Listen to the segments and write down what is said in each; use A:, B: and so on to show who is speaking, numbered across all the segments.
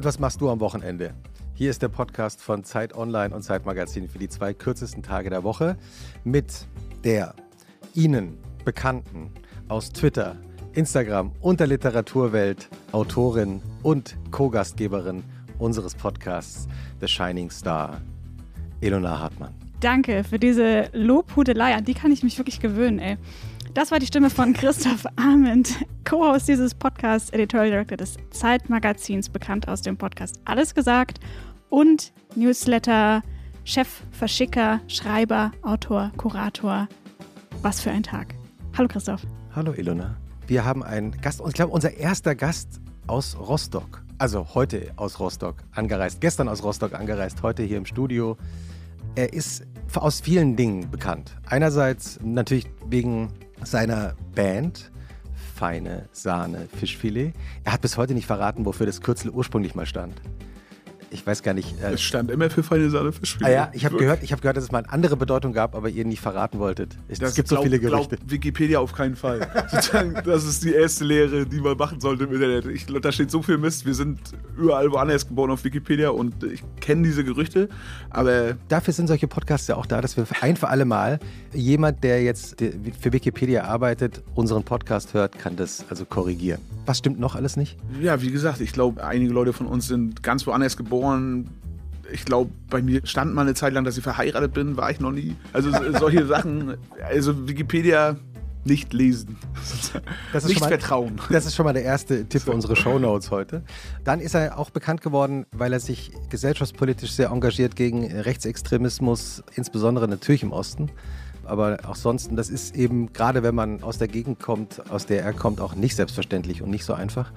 A: Und was machst du am Wochenende? Hier ist der Podcast von Zeit Online und Zeit Magazin für die zwei kürzesten Tage der Woche mit der Ihnen bekannten aus Twitter, Instagram und der Literaturwelt Autorin und Co-Gastgeberin unseres Podcasts The Shining Star, Elona Hartmann.
B: Danke für diese Lobhudelei, an die kann ich mich wirklich gewöhnen, ey. Das war die Stimme von Christoph Arment, Co-Host dieses Podcasts, Editorial Director des Zeitmagazins, bekannt aus dem Podcast Alles gesagt und Newsletter, Chef, Verschicker, Schreiber, Autor, Kurator. Was für ein Tag. Hallo Christoph.
A: Hallo Ilona. Wir haben einen Gast, ich glaube unser erster Gast aus Rostock. Also heute aus Rostock angereist, gestern aus Rostock angereist, heute hier im Studio. Er ist aus vielen Dingen bekannt. Einerseits natürlich wegen seiner Band Feine Sahne Fischfilet. Er hat bis heute nicht verraten, wofür das Kürzel ursprünglich mal stand ich weiß gar nicht.
C: Äh, es stand immer für feine Sahne Fischfilet.
A: Ah ja, ich habe gehört, hab gehört, dass es mal eine andere Bedeutung gab, aber ihr nicht verraten wolltet. Es
C: das
A: gibt
C: glaub,
A: so viele Gerüchte.
C: Wikipedia auf keinen Fall. das ist die erste Lehre, die man machen sollte im Internet. Ich, da steht so viel Mist. Wir sind überall woanders geboren auf Wikipedia und ich kenne diese Gerüchte, aber...
A: Dafür sind solche Podcasts ja auch da, dass wir ein für alle Mal jemand, der jetzt für Wikipedia arbeitet, unseren Podcast hört, kann das also korrigieren. Was stimmt noch alles nicht?
C: Ja, wie gesagt, ich glaube, einige Leute von uns sind ganz woanders geboren. Ich glaube, bei mir stand mal eine Zeit lang, dass ich verheiratet bin, war ich noch nie. Also solche Sachen, also Wikipedia nicht lesen.
A: Das
C: nicht
A: mal,
C: vertrauen.
A: Das ist schon mal der erste Tipp für unsere Shownotes heute. Dann ist er auch bekannt geworden, weil er sich gesellschaftspolitisch sehr engagiert gegen Rechtsextremismus, insbesondere natürlich im Osten aber auch sonst, das ist eben, gerade wenn man aus der Gegend kommt, aus der er kommt, auch nicht selbstverständlich und nicht so einfach.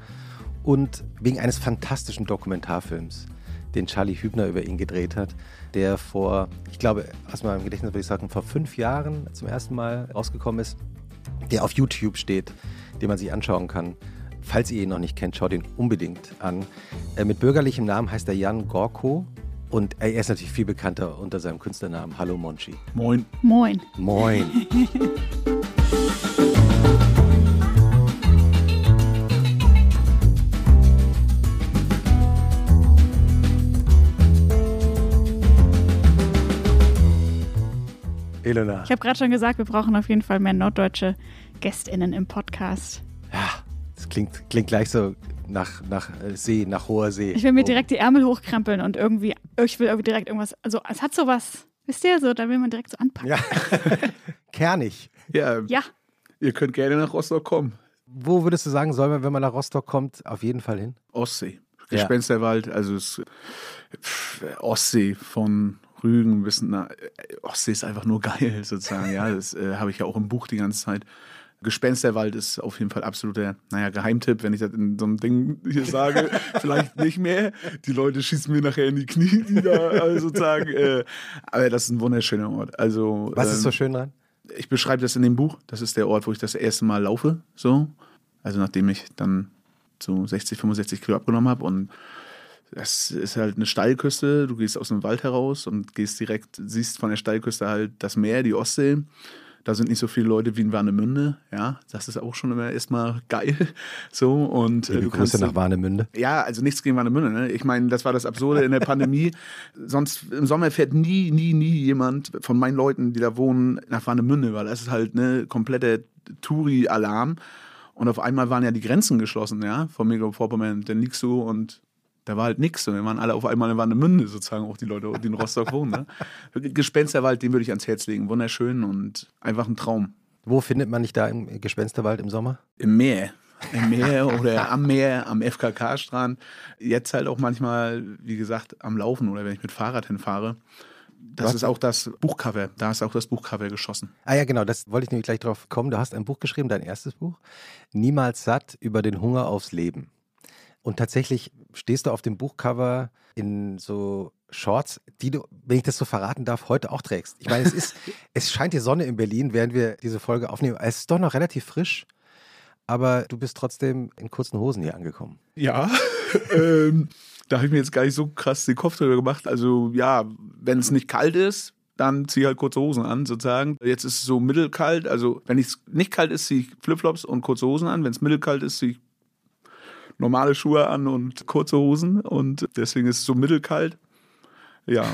A: Und wegen eines fantastischen Dokumentarfilms, den Charlie Hübner über ihn gedreht hat, der vor, ich glaube, aus meinem Gedächtnis würde ich sagen, vor fünf Jahren zum ersten Mal rausgekommen ist, der auf YouTube steht, den man sich anschauen kann. Falls ihr ihn noch nicht kennt, schaut ihn unbedingt an. Äh, mit bürgerlichem Namen heißt er Jan Gorko und er ist natürlich viel bekannter unter seinem Künstlernamen Hallo Monchi.
C: Moin.
B: Moin.
A: Moin. Elena.
B: Ich habe gerade schon gesagt, wir brauchen auf jeden Fall mehr norddeutsche GästInnen im Podcast.
A: Ja, das klingt, klingt gleich so nach, nach äh, See, nach hoher See.
B: Ich will mir direkt die Ärmel hochkrempeln und irgendwie, ich will irgendwie direkt irgendwas, also es hat sowas, wisst ihr, so, da will man direkt so anpacken.
A: Ja. Kernig.
C: Ja.
B: Ja.
C: Ihr könnt gerne nach Rostock kommen.
A: Wo würdest du sagen, soll man, wenn man nach Rostock kommt, auf jeden Fall hin?
C: Ostsee. Gespensterwald, also es, pff, Ostsee von Rügen bis nach Ostsee ist einfach nur geil sozusagen. Ja, das äh, habe ich ja auch im Buch die ganze Zeit. Gespensterwald ist auf jeden Fall absoluter, naja, Geheimtipp, wenn ich das in so einem Ding hier sage. Vielleicht nicht mehr. Die Leute schießen mir nachher in die Knie nieder, also sozusagen. Äh, aber das ist ein wunderschöner Ort. Also,
A: Was ist so ähm, schön dran?
C: Ich beschreibe das in dem Buch. Das ist der Ort, wo ich das erste Mal laufe. So. Also nachdem ich dann so 60, 65 Kilo abgenommen habe und das ist halt eine Steilküste. Du gehst aus dem Wald heraus und gehst direkt, siehst von der Steilküste halt das Meer, die Ostsee. Da sind nicht so viele Leute wie in Warnemünde. Ja, das ist auch schon immer erstmal geil. So und
A: äh, du kannst ja nach Warnemünde.
C: Ja, also nichts gegen Warnemünde. Ne? Ich meine, das war das Absurde in der Pandemie. Sonst im Sommer fährt nie, nie, nie jemand von meinen Leuten, die da wohnen, nach Warnemünde, weil das ist halt eine komplette Touri-Alarm. Und auf einmal waren ja die Grenzen geschlossen, ja, von Mecklenburg-Vorpommern. Dann liegst du und da war halt nichts. Und wir waren alle auf einmal in Warnemünde, sozusagen, auch die Leute, die in Rostock wohnen. Ne? Gespensterwald, den würde ich ans Herz legen. Wunderschön und einfach ein Traum.
A: Wo findet man dich da im Gespensterwald im Sommer?
C: Im Meer. Im Meer oder am Meer, am FKK-Strand. Jetzt halt auch manchmal, wie gesagt, am Laufen oder wenn ich mit Fahrrad hinfahre. Das Was? ist auch das Buchcover. Da ist auch das Buchcover geschossen.
A: Ah ja, genau, das wollte ich nämlich gleich drauf kommen. Du hast ein Buch geschrieben, dein erstes Buch. Niemals satt über den Hunger aufs Leben. Und tatsächlich stehst du auf dem Buchcover in so Shorts, die du, wenn ich das so verraten darf, heute auch trägst. Ich meine, es ist, es scheint die Sonne in Berlin, während wir diese Folge aufnehmen. Es ist doch noch relativ frisch, aber du bist trotzdem in kurzen Hosen hier angekommen.
C: Ja, ähm, da habe ich mir jetzt gar nicht so krass den Kopf drüber gemacht. Also ja, wenn es nicht kalt ist, dann ziehe ich halt kurze Hosen an, sozusagen. Jetzt ist es so mittelkalt. Also wenn es nicht kalt ist, ziehe ich Flipflops und kurze Hosen an. Wenn es mittelkalt ist, ziehe ich normale Schuhe an und kurze Hosen und deswegen ist es so mittelkalt. Ja.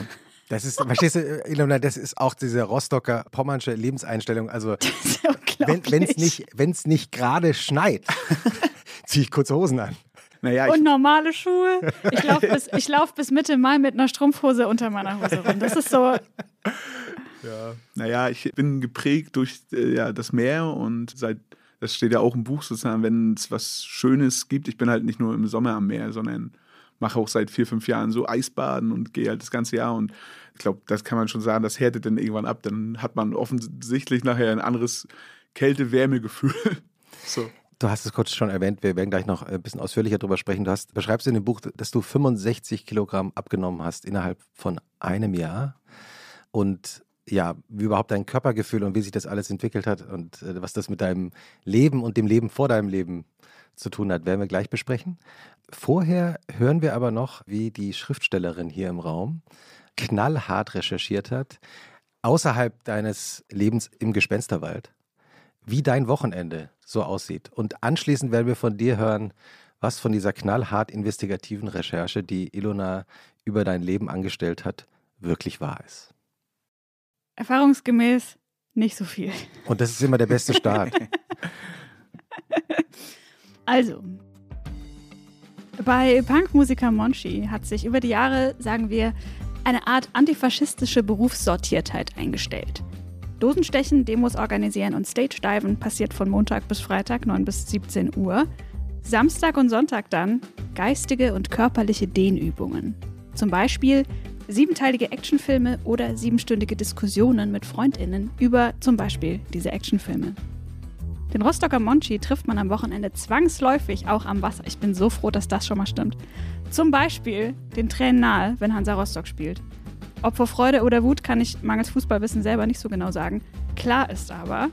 A: Das ist, verstehst du, Ilona, das ist auch diese Rostocker Pommernsche Lebenseinstellung. Also, wenn es nicht, wenn's nicht gerade schneit, ziehe ich kurze Hosen an.
B: Naja, und normale Schuhe. Ich laufe bis, lauf bis Mitte Mai mit einer Strumpfhose unter meiner Hose rum. Das ist so.
C: Ja, naja, ich bin geprägt durch äh, ja, das Meer und seit, das steht ja auch im Buch sozusagen, wenn es was Schönes gibt. Ich bin halt nicht nur im Sommer am Meer, sondern mache auch seit vier, fünf Jahren so Eisbaden und gehe halt das ganze Jahr. Und ich glaube, das kann man schon sagen, das härtet dann irgendwann ab. Dann hat man offensichtlich nachher ein anderes Kälte-Wärme-Gefühl. so.
A: Du hast es kurz schon erwähnt, wir werden gleich noch ein bisschen ausführlicher darüber sprechen. Du hast, beschreibst in dem Buch, dass du 65 Kilogramm abgenommen hast innerhalb von einem Jahr. Und ja, wie überhaupt dein Körpergefühl und wie sich das alles entwickelt hat und äh, was das mit deinem Leben und dem Leben vor deinem Leben zu tun hat, werden wir gleich besprechen. Vorher hören wir aber noch, wie die Schriftstellerin hier im Raum knallhart recherchiert hat, außerhalb deines Lebens im Gespensterwald, wie dein Wochenende so aussieht. Und anschließend werden wir von dir hören, was von dieser knallhart investigativen Recherche, die Ilona über dein Leben angestellt hat, wirklich wahr ist.
B: Erfahrungsgemäß nicht so viel.
A: Und das ist immer der beste Start.
B: also, bei Punkmusiker Monchi hat sich über die Jahre, sagen wir, eine Art antifaschistische Berufssortiertheit eingestellt. Dosenstechen, Demos organisieren und Stage-Diven passiert von Montag bis Freitag 9 bis 17 Uhr. Samstag und Sonntag dann geistige und körperliche Dehnübungen. Zum Beispiel siebenteilige Actionfilme oder siebenstündige Diskussionen mit FreundInnen über zum Beispiel diese Actionfilme. Den Rostocker Monchi trifft man am Wochenende zwangsläufig auch am Wasser. Ich bin so froh, dass das schon mal stimmt. Zum Beispiel den Tränen nahe, wenn Hansa Rostock spielt. Ob vor Freude oder Wut kann ich mangels Fußballwissen selber nicht so genau sagen. Klar ist aber,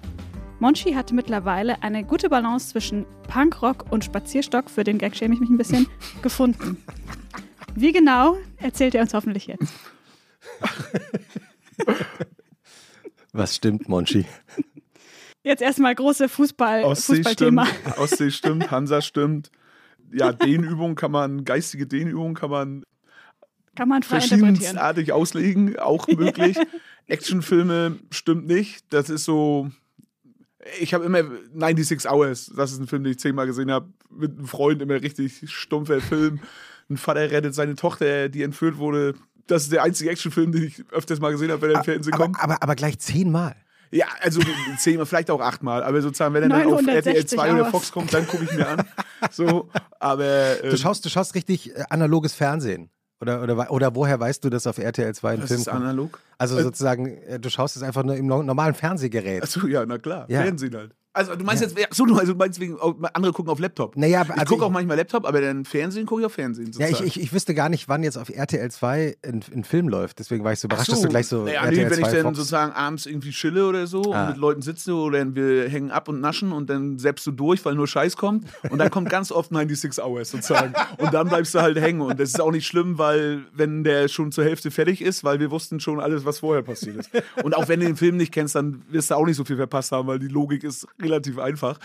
B: Monchi hatte mittlerweile eine gute Balance zwischen Punkrock und Spazierstock, für den Gag schäme ich mich ein bisschen, gefunden. Wie genau, erzählt er uns hoffentlich jetzt.
A: Was stimmt, Monchi?
B: Jetzt erstmal große Fußball,
C: Ostsee Fußballthema. Stimmt, Ostsee stimmt, Hansa stimmt. Ja, Dehnübungen kann man, geistige Dehnübungen kann man,
B: kann man
C: verschiedensartig auslegen, auch möglich. Actionfilme stimmt nicht. Das ist so. Ich habe immer 96 Hours, das ist ein Film, den ich zehnmal gesehen habe, mit einem Freund, immer richtig stumpfer Film ein Vater rettet seine Tochter, die entführt wurde. Das ist der einzige Actionfilm, den ich öfters mal gesehen habe, wenn er im Fernsehen
A: aber,
C: kommt.
A: Aber, aber gleich zehnmal.
C: Ja, also zehnmal, vielleicht auch achtmal, aber sozusagen, wenn er dann auf RTL 2 oder Fox kommt, dann gucke ich mir an. So, aber,
A: ähm, du, schaust, du schaust richtig äh, analoges Fernsehen. Oder, oder, oder woher weißt du, dass auf RTL 2 ein
C: das
A: Film
C: ist kommt? analog?
A: Also äh, sozusagen, äh, du schaust es einfach nur im normalen Fernsehgerät.
C: Achso, ja, na klar. Ja. Fernsehen halt. Also du meinst ja. jetzt, achso, du meinst wegen, andere gucken auf Laptop.
A: Naja,
C: also ich gucke auch manchmal Laptop, aber dann Fernsehen gucke ich auf Fernsehen.
A: Ja, ich, ich, ich, wüsste gar nicht, wann jetzt auf RTL 2 ein, ein Film läuft. Deswegen war ich so überrascht, so. dass du gleich so
C: naja, RTL nee, wenn 2 ich dann Fox. sozusagen abends irgendwie chille oder so ah. und mit Leuten sitze oder wir hängen ab und naschen und dann selbst du durch, weil nur Scheiß kommt und dann kommt ganz oft 96 Hours sozusagen und dann bleibst du halt hängen und das ist auch nicht schlimm, weil wenn der schon zur Hälfte fertig ist, weil wir wussten schon alles, was vorher passiert ist. Und auch wenn du den Film nicht kennst, dann wirst du auch nicht so viel verpasst haben, weil die Logik ist relativ einfach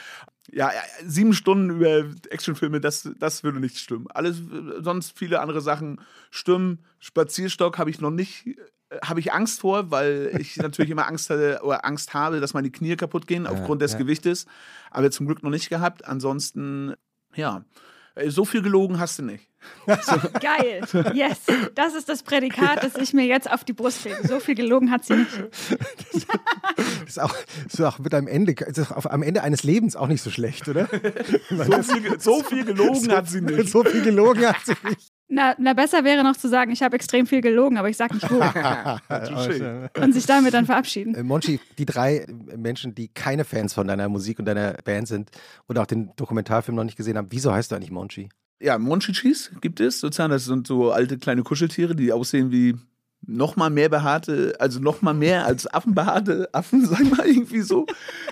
C: ja, sieben Stunden über Actionfilme, das, das würde nicht stimmen. Alles, sonst viele andere Sachen stimmen. Spazierstock habe ich noch nicht, äh, habe ich Angst vor, weil ich natürlich immer Angst hatte oder Angst habe, dass meine Knie kaputt gehen aufgrund ja, des ja. Gewichtes. Aber zum Glück noch nicht gehabt. Ansonsten, ja, so viel gelogen hast du nicht.
B: So. Geil. Yes. Das ist das Prädikat, das ich mir jetzt auf die Brust lege. So viel gelogen hat sie nicht.
A: Das ist auch, ist auch mit einem Ende, ist auch am Ende eines Lebens auch nicht so schlecht, oder?
C: So viel, so viel gelogen so, hat sie nicht.
A: So viel gelogen hat sie nicht.
B: Na, na, besser wäre noch zu sagen, ich habe extrem viel gelogen, aber ich sage nicht wo. und sich damit dann verabschieden.
A: Äh, Monchi, die drei Menschen, die keine Fans von deiner Musik und deiner Band sind und auch den Dokumentarfilm noch nicht gesehen haben, wieso heißt du eigentlich Monchi?
C: Ja, Monchichis gibt es sozusagen. Das sind so alte kleine Kuscheltiere, die aussehen wie noch mal mehr behaarte, also noch mal mehr als Affenbehaarte Affen, sag mal irgendwie so.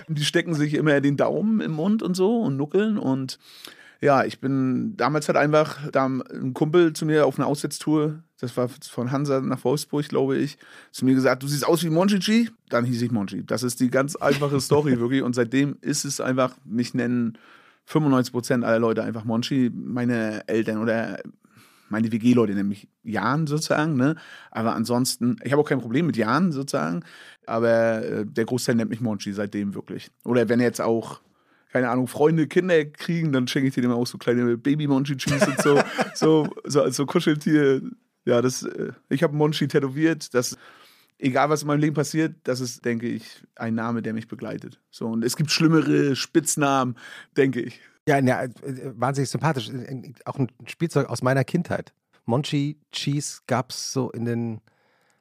C: Die stecken sich immer den Daumen im Mund und so und nuckeln und ja, ich bin damals halt einfach da ein Kumpel zu mir auf einer Aussetztour, das war von Hansa nach Wolfsburg, glaube ich, zu mir gesagt, du siehst aus wie Monchichi, dann hieß ich Monchi. Das ist die ganz einfache Story wirklich und seitdem ist es einfach, mich nennen 95 Prozent aller Leute einfach Monchi. Meine Eltern oder meine WG-Leute nämlich Jan sozusagen, ne? Aber ansonsten, ich habe auch kein Problem mit Jan sozusagen, aber äh, der Großteil nennt mich Monchi seitdem wirklich. Oder wenn jetzt auch keine Ahnung, Freunde, Kinder kriegen, dann schenke ich denen immer auch so kleine Baby-Monchi-Cheese und so, so, so als so Kuscheltier. Ja, das, äh, ich habe Monchi tätowiert. Das, egal was in meinem Leben passiert, das ist, denke ich, ein Name, der mich begleitet. So, und es gibt schlimmere Spitznamen, denke ich.
A: Ja, ja äh, wahnsinnig sympathisch. Auch ein Spielzeug aus meiner Kindheit. Monchi Cheese gab es so in den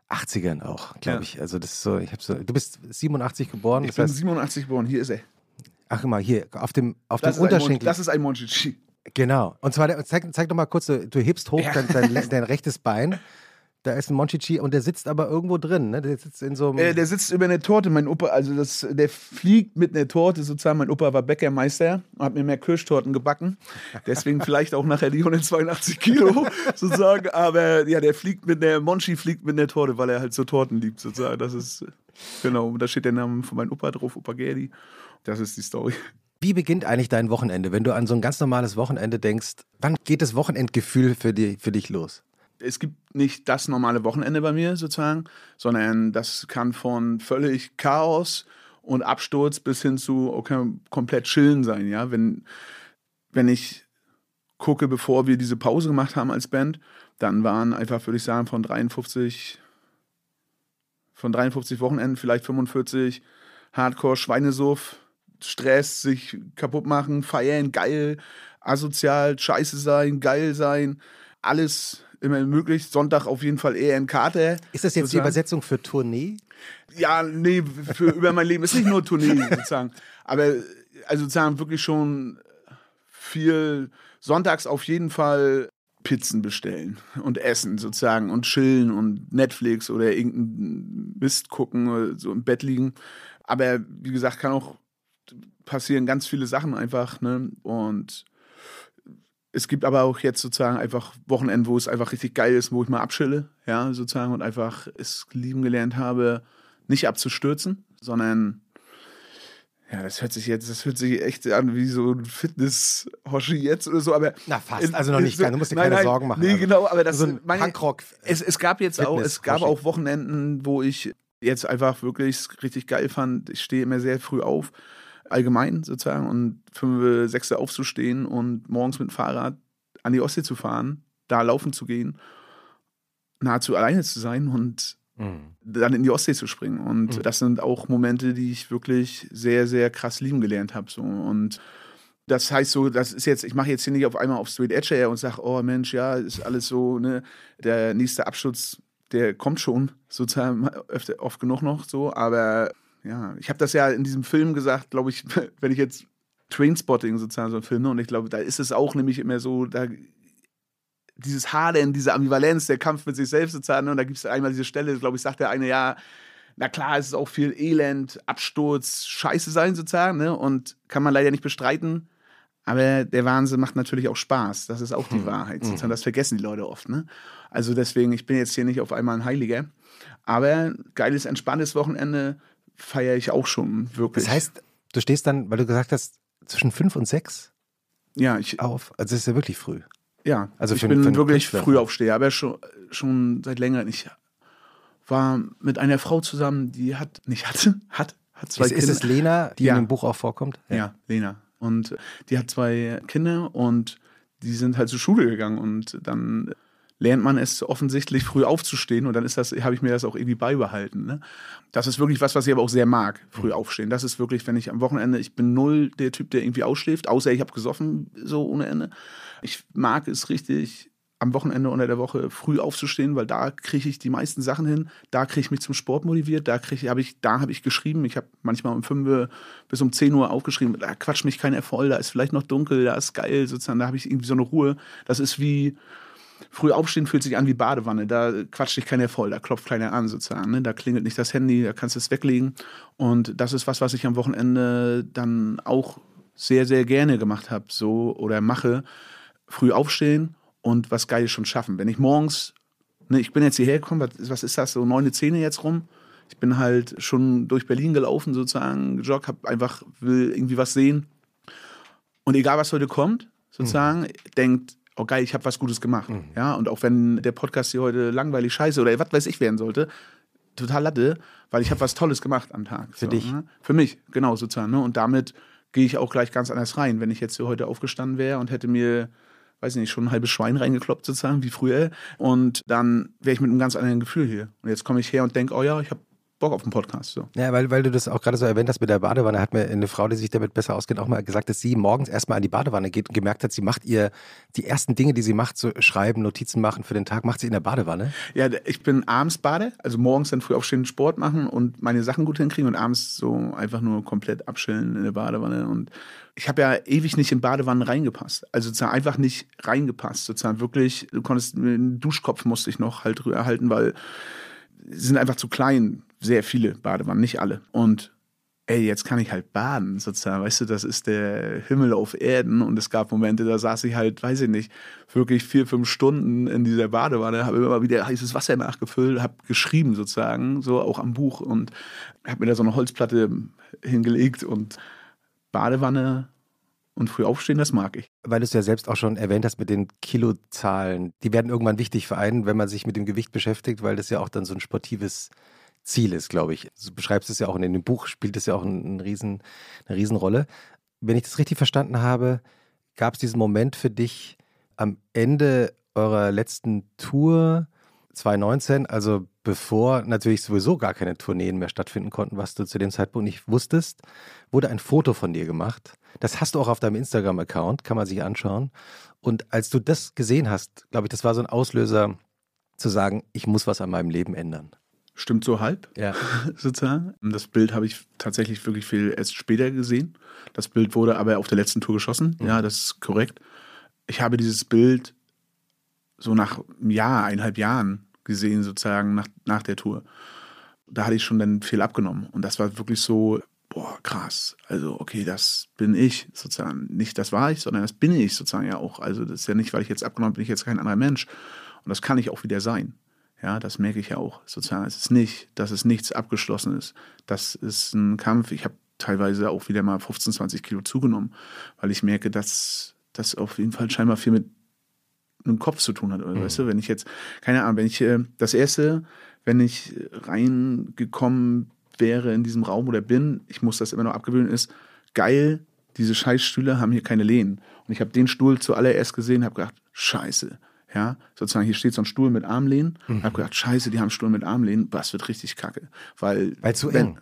A: 80ern auch, glaube ja. ich. Also das ist so, ich habe so, du bist 87 geboren.
C: Ich bin heißt, 87 geboren, hier ist er.
A: Ach mal, hier, auf dem, auf das dem Unterschenkel.
C: das ist ein Monchichi.
A: Genau. Und zwar, zeig, zeig doch mal kurz, du hebst hoch ja. dein, dein, dein, rechtes Bein. Da ist ein Monchichi und der sitzt aber irgendwo drin, ne? Der sitzt in so
C: äh, Der sitzt über eine Torte. Mein Opa, also das, der fliegt mit einer Torte sozusagen. Mein Opa war Bäckermeister und hat mir mehr Kirschtorten gebacken. Deswegen vielleicht auch nachher die 182 Kilo sozusagen. Aber ja, der fliegt mit der, Monchi fliegt mit einer Torte, weil er halt so Torten liebt sozusagen. Das ist, genau, da steht der Name von meinem Opa drauf, Opa Gerdi. Das ist die Story.
A: Wie beginnt eigentlich dein Wochenende, wenn du an so ein ganz normales Wochenende denkst? Wann geht das Wochenendgefühl für, die, für dich los?
C: Es gibt nicht das normale Wochenende bei mir sozusagen, sondern das kann von völlig Chaos und Absturz bis hin zu okay, komplett chillen sein. Ja? Wenn, wenn ich gucke, bevor wir diese Pause gemacht haben als Band, dann waren einfach, würde ich sagen, von 53, von 53 Wochenenden vielleicht 45 Hardcore, Schweinesuff, Stress, sich kaputt machen, feiern, geil, asozial, scheiße sein, geil sein, alles immer möglich. Sonntag auf jeden Fall eher in Karte.
A: Ist das jetzt sozusagen. die Übersetzung für Tournee?
C: Ja, nee, für über mein Leben ist nicht nur Tournee sozusagen. Aber also sozusagen wirklich schon viel sonntags auf jeden Fall Pizzen bestellen und essen sozusagen und chillen und Netflix oder irgendeinen Mist gucken oder so im Bett liegen. Aber wie gesagt, kann auch passieren ganz viele Sachen einfach. Ne? Und es gibt aber auch jetzt sozusagen einfach Wochenenden, wo es einfach richtig geil ist, wo ich mal abschille, ja, sozusagen und einfach es lieben gelernt habe, nicht abzustürzen, sondern ja, das hört sich jetzt, das hört sich echt an wie so ein Fitness-Hoshi jetzt oder so, aber.
A: Na, fast, also noch nicht, so, du musst dir keine nein, Sorgen machen.
C: Nee,
A: also.
C: genau, aber das
A: so ein meine, Punkrock.
C: Es, es gab jetzt auch, es gab auch Wochenenden, wo ich jetzt einfach wirklich richtig geil fand. Ich stehe immer sehr früh auf, allgemein sozusagen, und fünf, sechs aufzustehen und morgens mit dem Fahrrad an die Ostsee zu fahren, da laufen zu gehen, nahezu alleine zu sein und mhm. dann in die Ostsee zu springen. Und mhm. das sind auch Momente, die ich wirklich sehr, sehr krass lieben gelernt habe. So. Und das heißt so, das ist jetzt, ich mache jetzt hier nicht auf einmal auf Street Edge und sage, oh Mensch, ja, ist alles so, ne, der nächste Absturz der kommt schon sozusagen öfter, oft genug noch so, aber ja, ich habe das ja in diesem Film gesagt, glaube ich, wenn ich jetzt Trainspotting sozusagen so ein Film, ne, und ich glaube, da ist es auch nämlich immer so, da dieses Hadern, diese Ambivalenz, der Kampf mit sich selbst sozusagen, ne, und da gibt es einmal diese Stelle, glaube ich, sagt der eine, ja, na klar, es ist auch viel Elend, Absturz, Scheiße sein sozusagen, ne, und kann man leider nicht bestreiten, aber der Wahnsinn macht natürlich auch Spaß. Das ist auch die hm. Wahrheit. Mhm. Das vergessen die Leute oft. Ne? Also deswegen, ich bin jetzt hier nicht auf einmal ein Heiliger. Aber geiles, entspanntes Wochenende feiere ich auch schon wirklich.
A: Das heißt, du stehst dann, weil du gesagt hast, zwischen fünf und sechs
C: ja, ich,
A: auf. Also das ist ja wirklich früh.
C: Ja, also ich für, bin für wirklich früh aufsteher, aber schon, schon seit längerem. Ich war mit einer Frau zusammen, die hat, nicht hatte, hat, hat zwei
A: ist, Kinder. Ist es Lena, die ja. in dem Buch auch vorkommt?
C: Ja, ja Lena. Und die hat zwei Kinder und die sind halt zur Schule gegangen und dann lernt man es offensichtlich früh aufzustehen und dann ist das, habe ich mir das auch irgendwie beibehalten. Ne? Das ist wirklich was, was ich aber auch sehr mag, früh aufstehen. Das ist wirklich, wenn ich am Wochenende, ich bin null der Typ, der irgendwie ausschläft, außer ich habe gesoffen, so ohne Ende. Ich mag es richtig, am Wochenende unter der Woche früh aufzustehen, weil da kriege ich die meisten Sachen hin. Da kriege ich mich zum Sport motiviert. Da habe ich, da habe ich geschrieben. Ich habe manchmal um 5 bis um 10 Uhr aufgeschrieben. Da quatscht mich keiner voll. Da ist vielleicht noch dunkel. Da ist geil. Sozusagen, da habe ich irgendwie so eine Ruhe. Das ist wie früh aufstehen fühlt sich an wie Badewanne. Da quatscht dich keiner voll. Da klopft keiner an sozusagen. Ne? Da klingelt nicht das Handy. Da kannst du es weglegen. Und das ist was, was ich am Wochenende dann auch sehr, sehr gerne gemacht habe. So oder mache. Früh aufstehen und was Geiles schon schaffen. Wenn ich morgens, ne, ich bin jetzt hierher gekommen, was, was ist das, so neune Zähne jetzt rum? Ich bin halt schon durch Berlin gelaufen, sozusagen, gejoggt, hab einfach, will irgendwie was sehen. Und egal, was heute kommt, sozusagen, mhm. denkt, oh geil, ich habe was Gutes gemacht. Mhm. Ja, und auch wenn der Podcast hier heute langweilig scheiße oder was weiß ich werden sollte, total Latte, weil ich habe was Tolles gemacht am Tag.
A: Für so, dich?
C: Ne? Für mich, genau, sozusagen. Ne? Und damit gehe ich auch gleich ganz anders rein. Wenn ich jetzt hier heute aufgestanden wäre und hätte mir, weiß ich nicht, schon ein halbes Schwein reingekloppt sozusagen, wie früher, und dann wäre ich mit einem ganz anderen Gefühl hier. Und jetzt komme ich her und denke, oh ja, ich habe Bock auf den Podcast. So.
A: Ja, weil, weil du das auch gerade so erwähnt hast mit der Badewanne, hat mir eine Frau, die sich damit besser auskennt, auch mal gesagt, dass sie morgens erstmal an die Badewanne geht und gemerkt hat, sie macht ihr die ersten Dinge, die sie macht, so schreiben, Notizen machen für den Tag, macht sie in der Badewanne.
C: Ja, ich bin abends Bade, also morgens dann früh aufstehen, Sport machen und meine Sachen gut hinkriegen und abends so einfach nur komplett abschillen in der Badewanne. Und ich habe ja ewig nicht in Badewannen reingepasst. Also sozusagen einfach nicht reingepasst. Sozusagen wirklich, du konntest, einen Duschkopf musste ich noch halt erhalten, weil sie sind einfach zu klein sehr viele Badewannen, nicht alle. Und ey, jetzt kann ich halt baden, sozusagen. Weißt du, das ist der Himmel auf Erden. Und es gab Momente, da saß ich halt, weiß ich nicht, wirklich vier, fünf Stunden in dieser Badewanne, habe immer wieder heißes Wasser nachgefüllt, habe geschrieben sozusagen, so auch am Buch und habe mir da so eine Holzplatte hingelegt und Badewanne und früh aufstehen, das mag ich.
A: Weil du es ja selbst auch schon erwähnt hast mit den Kilozahlen. Die werden irgendwann wichtig für einen, wenn man sich mit dem Gewicht beschäftigt, weil das ja auch dann so ein sportives Ziel ist, glaube ich. Du beschreibst es ja auch in dem Buch, spielt es ja auch ein, Riesen, eine Riesenrolle. Wenn ich das richtig verstanden habe, gab es diesen Moment für dich am Ende eurer letzten Tour 2019, also bevor natürlich sowieso gar keine Tourneen mehr stattfinden konnten, was du zu dem Zeitpunkt nicht wusstest, wurde ein Foto von dir gemacht. Das hast du auch auf deinem Instagram-Account, kann man sich anschauen. Und als du das gesehen hast, glaube ich, das war so ein Auslöser zu sagen, ich muss was an meinem Leben ändern.
C: Stimmt so halb,
A: ja.
C: sozusagen. Das Bild habe ich tatsächlich wirklich viel erst später gesehen. Das Bild wurde aber auf der letzten Tour geschossen. Mhm. Ja, das ist korrekt. Ich habe dieses Bild so nach einem Jahr, eineinhalb Jahren gesehen, sozusagen nach, nach der Tour. Da hatte ich schon dann viel abgenommen. Und das war wirklich so, boah, krass. Also, okay, das bin ich sozusagen. Nicht das war ich, sondern das bin ich sozusagen ja auch. Also, das ist ja nicht, weil ich jetzt abgenommen bin, ich jetzt kein anderer Mensch. Und das kann ich auch wieder sein. Ja, das merke ich ja auch sozusagen. Es ist nicht, dass es nichts abgeschlossen ist. Das ist ein Kampf. Ich habe teilweise auch wieder mal 15, 20 Kilo zugenommen, weil ich merke, dass das auf jeden Fall scheinbar viel mit einem Kopf zu tun hat. Mhm. Weißt du, wenn ich jetzt, keine Ahnung, wenn ich äh, das erste, wenn ich reingekommen wäre in diesem Raum oder bin, ich muss das immer noch abgewöhnen, ist geil, diese Scheißstühle haben hier keine Lehnen. Und ich habe den Stuhl zuallererst gesehen, habe gedacht, scheiße, ja, sozusagen hier steht so ein Stuhl mit Armlehnen. Mhm. Ich habe gedacht, scheiße, die haben einen Stuhl mit Armlehnen, das wird richtig kacke. Weil,
A: weil zu wenn, eng.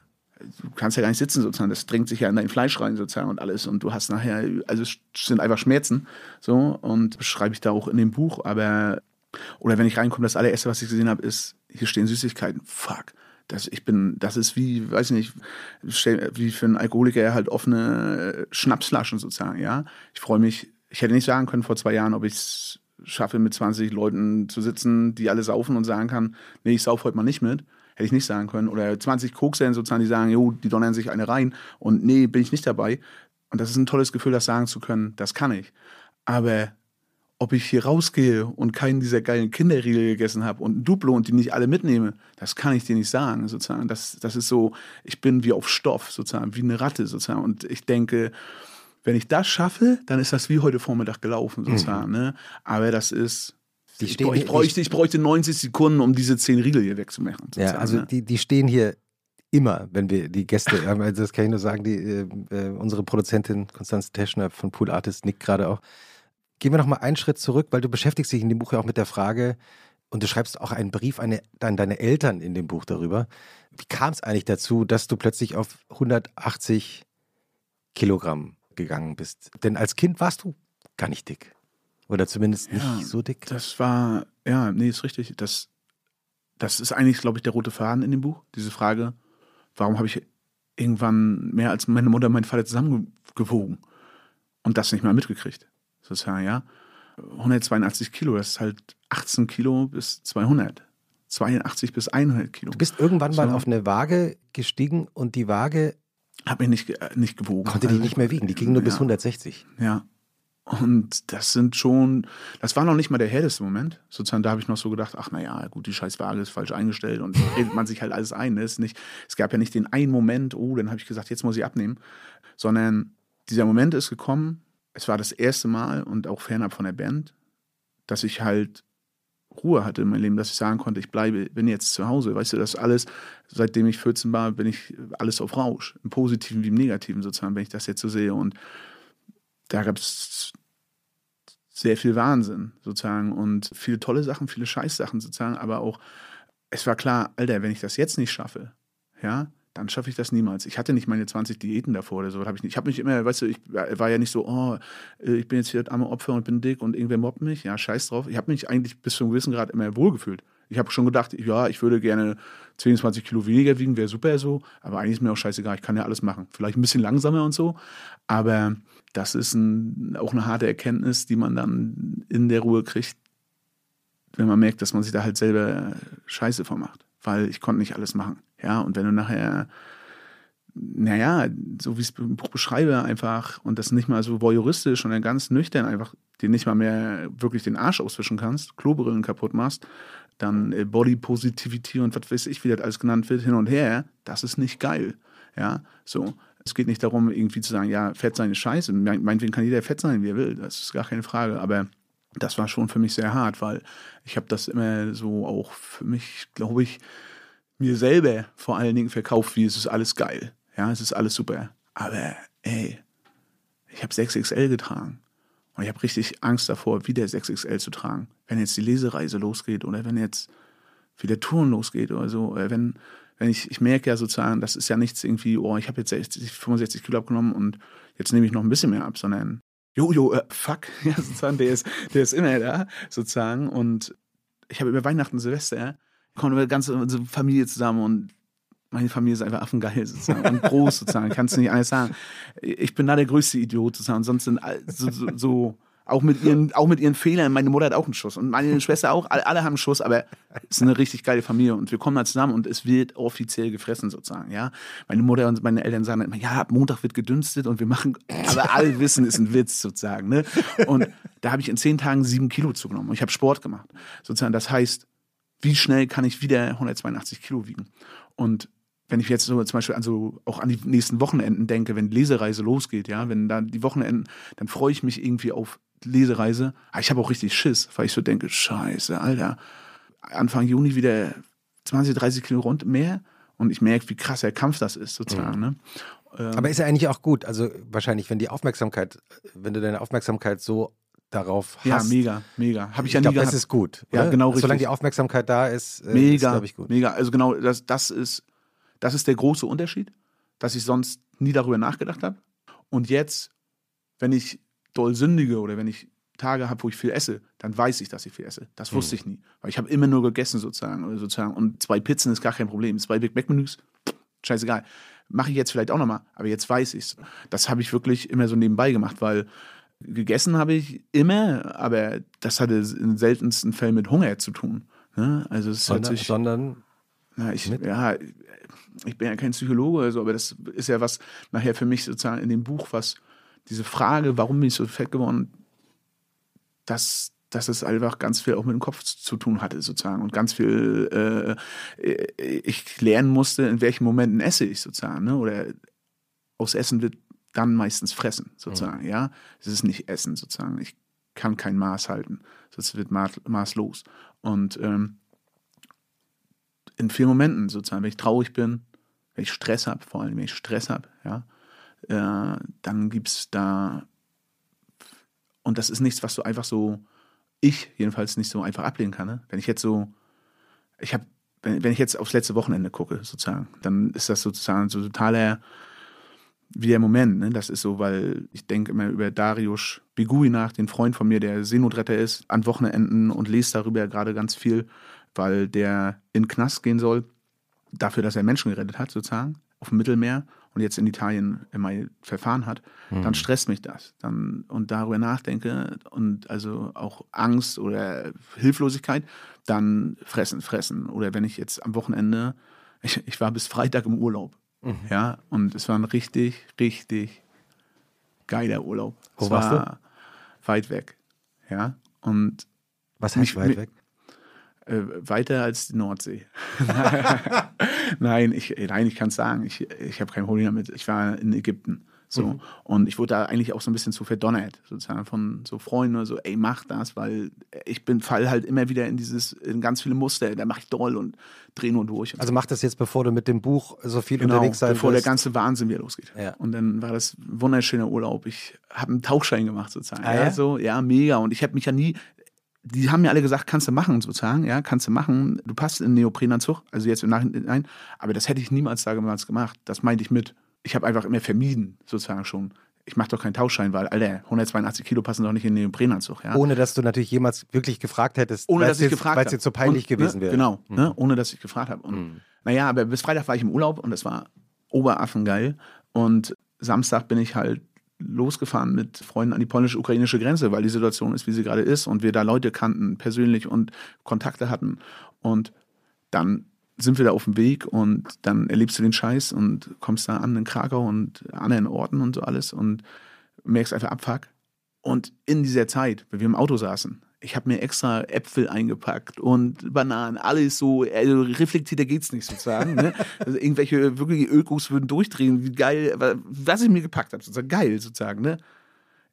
C: Du kannst ja gar nicht sitzen sozusagen, das drängt sich ja in dein Fleisch rein sozusagen und alles und du hast nachher, also es sind einfach Schmerzen so und schreibe ich da auch in dem Buch, aber oder wenn ich reinkomme, das allererste, was ich gesehen habe, ist, hier stehen Süßigkeiten, fuck. Das, ich bin, das ist wie, weiß ich nicht, wie für einen Alkoholiker halt offene Schnapsflaschen sozusagen, ja. Ich freue mich, ich hätte nicht sagen können vor zwei Jahren, ob ich es schaffe, mit 20 Leuten zu sitzen, die alle saufen und sagen kann, nee, ich sauf heute mal nicht mit. Hätte ich nicht sagen können. Oder 20 Koksen sozusagen, die sagen, jo, die donnern sich eine rein und nee, bin ich nicht dabei. Und das ist ein tolles Gefühl, das sagen zu können, das kann ich. Aber ob ich hier rausgehe und keinen dieser geilen Kinderriegel gegessen habe und ein Duplo und die nicht alle mitnehme, das kann ich dir nicht sagen, sozusagen. Das, das ist so, ich bin wie auf Stoff, sozusagen, wie eine Ratte, sozusagen. Und ich denke, wenn ich das schaffe, dann ist das wie heute Vormittag gelaufen, sozusagen. Mhm. Ne? Aber das ist. Ich, ich, bräuchte, ich bräuchte 90 Sekunden, um diese zehn Riegel hier wegzumachen.
A: Ja, also ne? die, die stehen hier immer, wenn wir die Gäste, also das kann ich nur sagen, die, äh, äh, unsere Produzentin Konstanze Teschner von Pool Artist nickt gerade auch. Gehen wir noch mal einen Schritt zurück, weil du beschäftigst dich in dem Buch ja auch mit der Frage, und du schreibst auch einen Brief an deine Eltern in dem Buch darüber. Wie kam es eigentlich dazu, dass du plötzlich auf 180 Kilogramm gegangen bist. Denn als Kind warst du gar nicht dick. Oder zumindest nicht ja, so dick.
C: Das war, ja, nee, ist richtig. Das, das ist eigentlich, glaube ich, der rote Faden in dem Buch. Diese Frage, warum habe ich irgendwann mehr als meine Mutter und mein Vater zusammengewogen und das nicht mal mitgekriegt? Sozusagen, ja. 182 Kilo, das ist halt 18 Kilo bis 200. 82 bis 100 Kilo.
A: Du bist irgendwann so. mal auf eine Waage gestiegen und die Waage
C: habe mich nicht, äh, nicht gewogen.
A: Konnte die nicht mehr wiegen, die ging nur ja. bis 160.
C: Ja. Und das sind schon, das war noch nicht mal der härteste Moment. Sozusagen, da habe ich noch so gedacht, ach naja, gut, die scheiß Waage ist falsch eingestellt und redet man sich halt alles ein. Ne? ist nicht, es gab ja nicht den einen Moment, oh, dann habe ich gesagt, jetzt muss ich abnehmen, sondern dieser Moment ist gekommen, es war das erste Mal und auch fernab von der Band, dass ich halt Ruhe hatte in meinem Leben, dass ich sagen konnte, ich bleibe, bin jetzt zu Hause. Weißt du, das alles, seitdem ich 14 war, bin ich alles auf Rausch. Im Positiven wie im Negativen sozusagen, wenn ich das jetzt so sehe. Und da gab es sehr viel Wahnsinn sozusagen und viele tolle Sachen, viele Scheißsachen sozusagen, aber auch, es war klar, Alter, wenn ich das jetzt nicht schaffe, ja, dann schaffe ich das niemals. Ich hatte nicht meine 20 Diäten davor oder so. Hab ich ich habe mich immer, weißt du, ich war ja nicht so, oh, äh, ich bin jetzt hier arme Opfer und bin dick und irgendwer mobbt mich. Ja, scheiß drauf. Ich habe mich eigentlich bis zu einem gewissen Grad immer wohlgefühlt. Ich habe schon gedacht, ja, ich würde gerne 10, 20 Kilo weniger wiegen, wäre super so. Aber eigentlich ist mir auch scheißegal, ich kann ja alles machen. Vielleicht ein bisschen langsamer und so. Aber das ist ein, auch eine harte Erkenntnis, die man dann in der Ruhe kriegt, wenn man merkt, dass man sich da halt selber Scheiße vormacht weil ich konnte nicht alles machen. Ja, und wenn du nachher, naja, so wie ich es beschreibe, einfach und das nicht mal so voyeuristisch, sondern ganz nüchtern einfach dir nicht mal mehr wirklich den Arsch auswischen kannst, Klobrillen kaputt machst, dann äh, Body Positivity und was weiß ich, wie das alles genannt wird, hin und her, das ist nicht geil. Ja, so. Es geht nicht darum, irgendwie zu sagen, ja, Fett sein ist scheiße. Meinetwegen kann jeder fett sein, wie er will. Das ist gar keine Frage. Aber das war schon für mich sehr hart, weil ich habe das immer so auch für mich, glaube ich, mir selber vor allen Dingen verkauft, wie es ist alles geil. Ja, es ist alles super. Aber ey, ich habe 6XL getragen. Und ich habe richtig Angst davor, wieder 6XL zu tragen. Wenn jetzt die Lesereise losgeht oder wenn jetzt wieder Touren losgeht oder so. Oder wenn, wenn ich, ich merke ja sozusagen, das ist ja nichts irgendwie, oh, ich habe jetzt 60, 65 Kilo abgenommen und jetzt nehme ich noch ein bisschen mehr ab, sondern Jojo, äh, fuck, ja, sozusagen, der ist, der ist immer da, sozusagen. Und ich habe über Weihnachten, Silvester, kommen wir ganze unsere Familie zusammen und meine Familie ist einfach affengeil sozusagen und groß sozusagen, kannst du nicht alles sagen. Ich bin da der größte Idiot sozusagen. Sonst sind so, so, so auch mit ihren, auch mit ihren Fehlern. Meine Mutter hat auch einen Schuss und meine Schwester auch. Alle, alle haben einen Schuss, aber es ist eine richtig geile Familie und wir kommen da zusammen und es wird offiziell gefressen sozusagen. Ja, meine Mutter und meine Eltern sagen immer, ja, ab Montag wird gedünstet und wir machen, aber alle wissen, ist ein Witz sozusagen. Ne? Und da habe ich in zehn Tagen sieben Kilo zugenommen und ich habe Sport gemacht. Sozusagen, das heißt, wie schnell kann ich wieder 182 Kilo wiegen? Und wenn ich jetzt so zum Beispiel an so auch an die nächsten Wochenenden denke, wenn die Lesereise losgeht, ja, wenn dann die Wochenenden, dann freue ich mich irgendwie auf Lesereise. Aber ich habe auch richtig Schiss, weil ich so denke, scheiße, Alter, Anfang Juni wieder 20, 30 Kilo rund mehr und ich merke, wie krass der Kampf das ist, sozusagen. Mhm. Ne?
A: Ähm, Aber ist ja eigentlich auch gut, also wahrscheinlich, wenn die Aufmerksamkeit, wenn du deine Aufmerksamkeit so darauf hast.
C: Ja, mega, mega. Habe ich ja
A: ich
C: nie
A: glaub, gehabt. Das ist gut.
C: Oder? Ja, genau.
A: Also, solange die Aufmerksamkeit da ist,
C: äh, mega, ist, ich, gut. Mega. Also genau, das, das ist, das ist der große Unterschied, dass ich sonst nie darüber nachgedacht habe. Und jetzt, wenn ich doll sündige oder wenn ich Tage habe, wo ich viel esse, dann weiß ich, dass ich viel esse. Das wusste mhm. ich nie. Weil ich habe immer nur gegessen sozusagen, oder sozusagen. Und zwei Pizzen ist gar kein Problem. Zwei Big Mac-Menüs, scheißegal. Mache ich jetzt vielleicht auch nochmal, aber jetzt weiß ich es. Das habe ich wirklich immer so nebenbei gemacht, weil gegessen habe ich immer, aber das hatte in seltensten Fällen mit Hunger zu tun. Ne? Also es
A: sondern,
C: sich,
A: sondern
C: na, ich, ja, ich bin ja kein Psychologe oder so, aber das ist ja was nachher für mich sozusagen in dem Buch, was diese Frage, warum bin ich so fett geworden, dass, dass es einfach ganz viel auch mit dem Kopf zu tun hatte, sozusagen. Und ganz viel, äh, ich lernen musste, in welchen Momenten esse ich sozusagen. Ne? Oder aus Essen wird dann meistens fressen, sozusagen. Mhm. Ja, es ist nicht Essen, sozusagen. Ich kann kein Maß halten, sonst wird maßlos. Und ähm, in vielen Momenten, sozusagen, wenn ich traurig bin, wenn ich Stress habe, vor allem wenn ich Stress habe, ja, äh, dann gibt es da, und das ist nichts, was du einfach so, ich jedenfalls nicht so einfach ablehnen kann. Ne? Wenn ich jetzt so, ich habe, wenn, wenn ich jetzt aufs letzte Wochenende gucke, sozusagen, dann ist das sozusagen so totaler, wie der Moment. Ne? Das ist so, weil ich denke immer über Darius Bigui nach, den Freund von mir, der Seenotretter ist, an Wochenenden und lese darüber gerade ganz viel, weil der in Knast gehen soll, dafür, dass er Menschen gerettet hat, sozusagen, auf dem Mittelmeer und jetzt in Italien immer Verfahren hat, mhm. dann stresst mich das. Dann, und darüber nachdenke und also auch Angst oder Hilflosigkeit, dann fressen, fressen. Oder wenn ich jetzt am Wochenende, ich, ich war bis Freitag im Urlaub. Mhm. Ja, und es war ein richtig, richtig geiler Urlaub.
A: Wo
C: es
A: warst
C: war du? weit weg. Ja, und.
A: Was heißt mich, weit weg?
C: Äh, weiter als die Nordsee. nein, ich, nein, ich kann es sagen. Ich, ich habe kein Problem damit. Ich war in Ägypten. So.
A: Mhm.
C: Und ich wurde da eigentlich auch so ein bisschen zu verdonnert, sozusagen von so Freunden, so, ey, mach das, weil ich bin, fall halt immer wieder in dieses, in ganz viele Muster, da mach ich doll und dreh nur durch.
A: Also mach das jetzt, bevor du mit dem Buch so viel
C: Genau,
A: unterwegs sein
C: bevor der
A: wirst.
C: ganze Wahnsinn wieder losgeht.
A: Ja.
C: Und dann war das ein wunderschöner Urlaub. Ich habe einen Tauchschein gemacht sozusagen.
A: Ah,
C: ja?
A: ja?
C: So, ja, mega. Und ich habe mich ja nie, die haben mir alle gesagt, kannst du machen sozusagen, ja, kannst du machen. Du passt in den Neoprenanzug, also jetzt im Nachhinein. Aber das hätte ich niemals damals gemacht. Das meinte ich mit. Ich habe einfach immer vermieden sozusagen schon. Ich mache doch keinen Tauchschein, weil, Alter, 182 Kilo passen doch nicht in den Neoprenanzug. Ja?
A: Ohne dass du natürlich jemals wirklich gefragt hättest,
C: Ohne
A: weil's
C: dass ich
A: jetzt-
C: gefragt
A: Weil es dir zu peinlich
C: und,
A: gewesen
C: ne,
A: wäre.
C: Genau,
A: Mhm.
C: ne, ohne dass ich gefragt habe. Und
A: Mhm.
C: naja, aber bis Freitag war ich im Urlaub und es war oberaffengeil. Und Samstag bin ich halt losgefahren mit Freunden an die polnisch-ukrainische Grenze, weil die Situation ist, wie sie gerade ist und wir da Leute kannten persönlich und Kontakte hatten. Und dann sind wir da auf dem Weg und dann erlebst du den Scheiß und kommst da an in Krakau und anderen Orten und so alles und merkst einfach Abfuck. Und in dieser Zeit, wenn wir im Auto saßen, ich habe mir extra Äpfel eingepackt und Bananen, alles so, also reflektierter geht's nicht sozusagen. ne? also irgendwelche wirklich Ökos würden durchdrehen, wie geil, was ich mir gepackt habe, sozusagen geil sozusagen. Ne?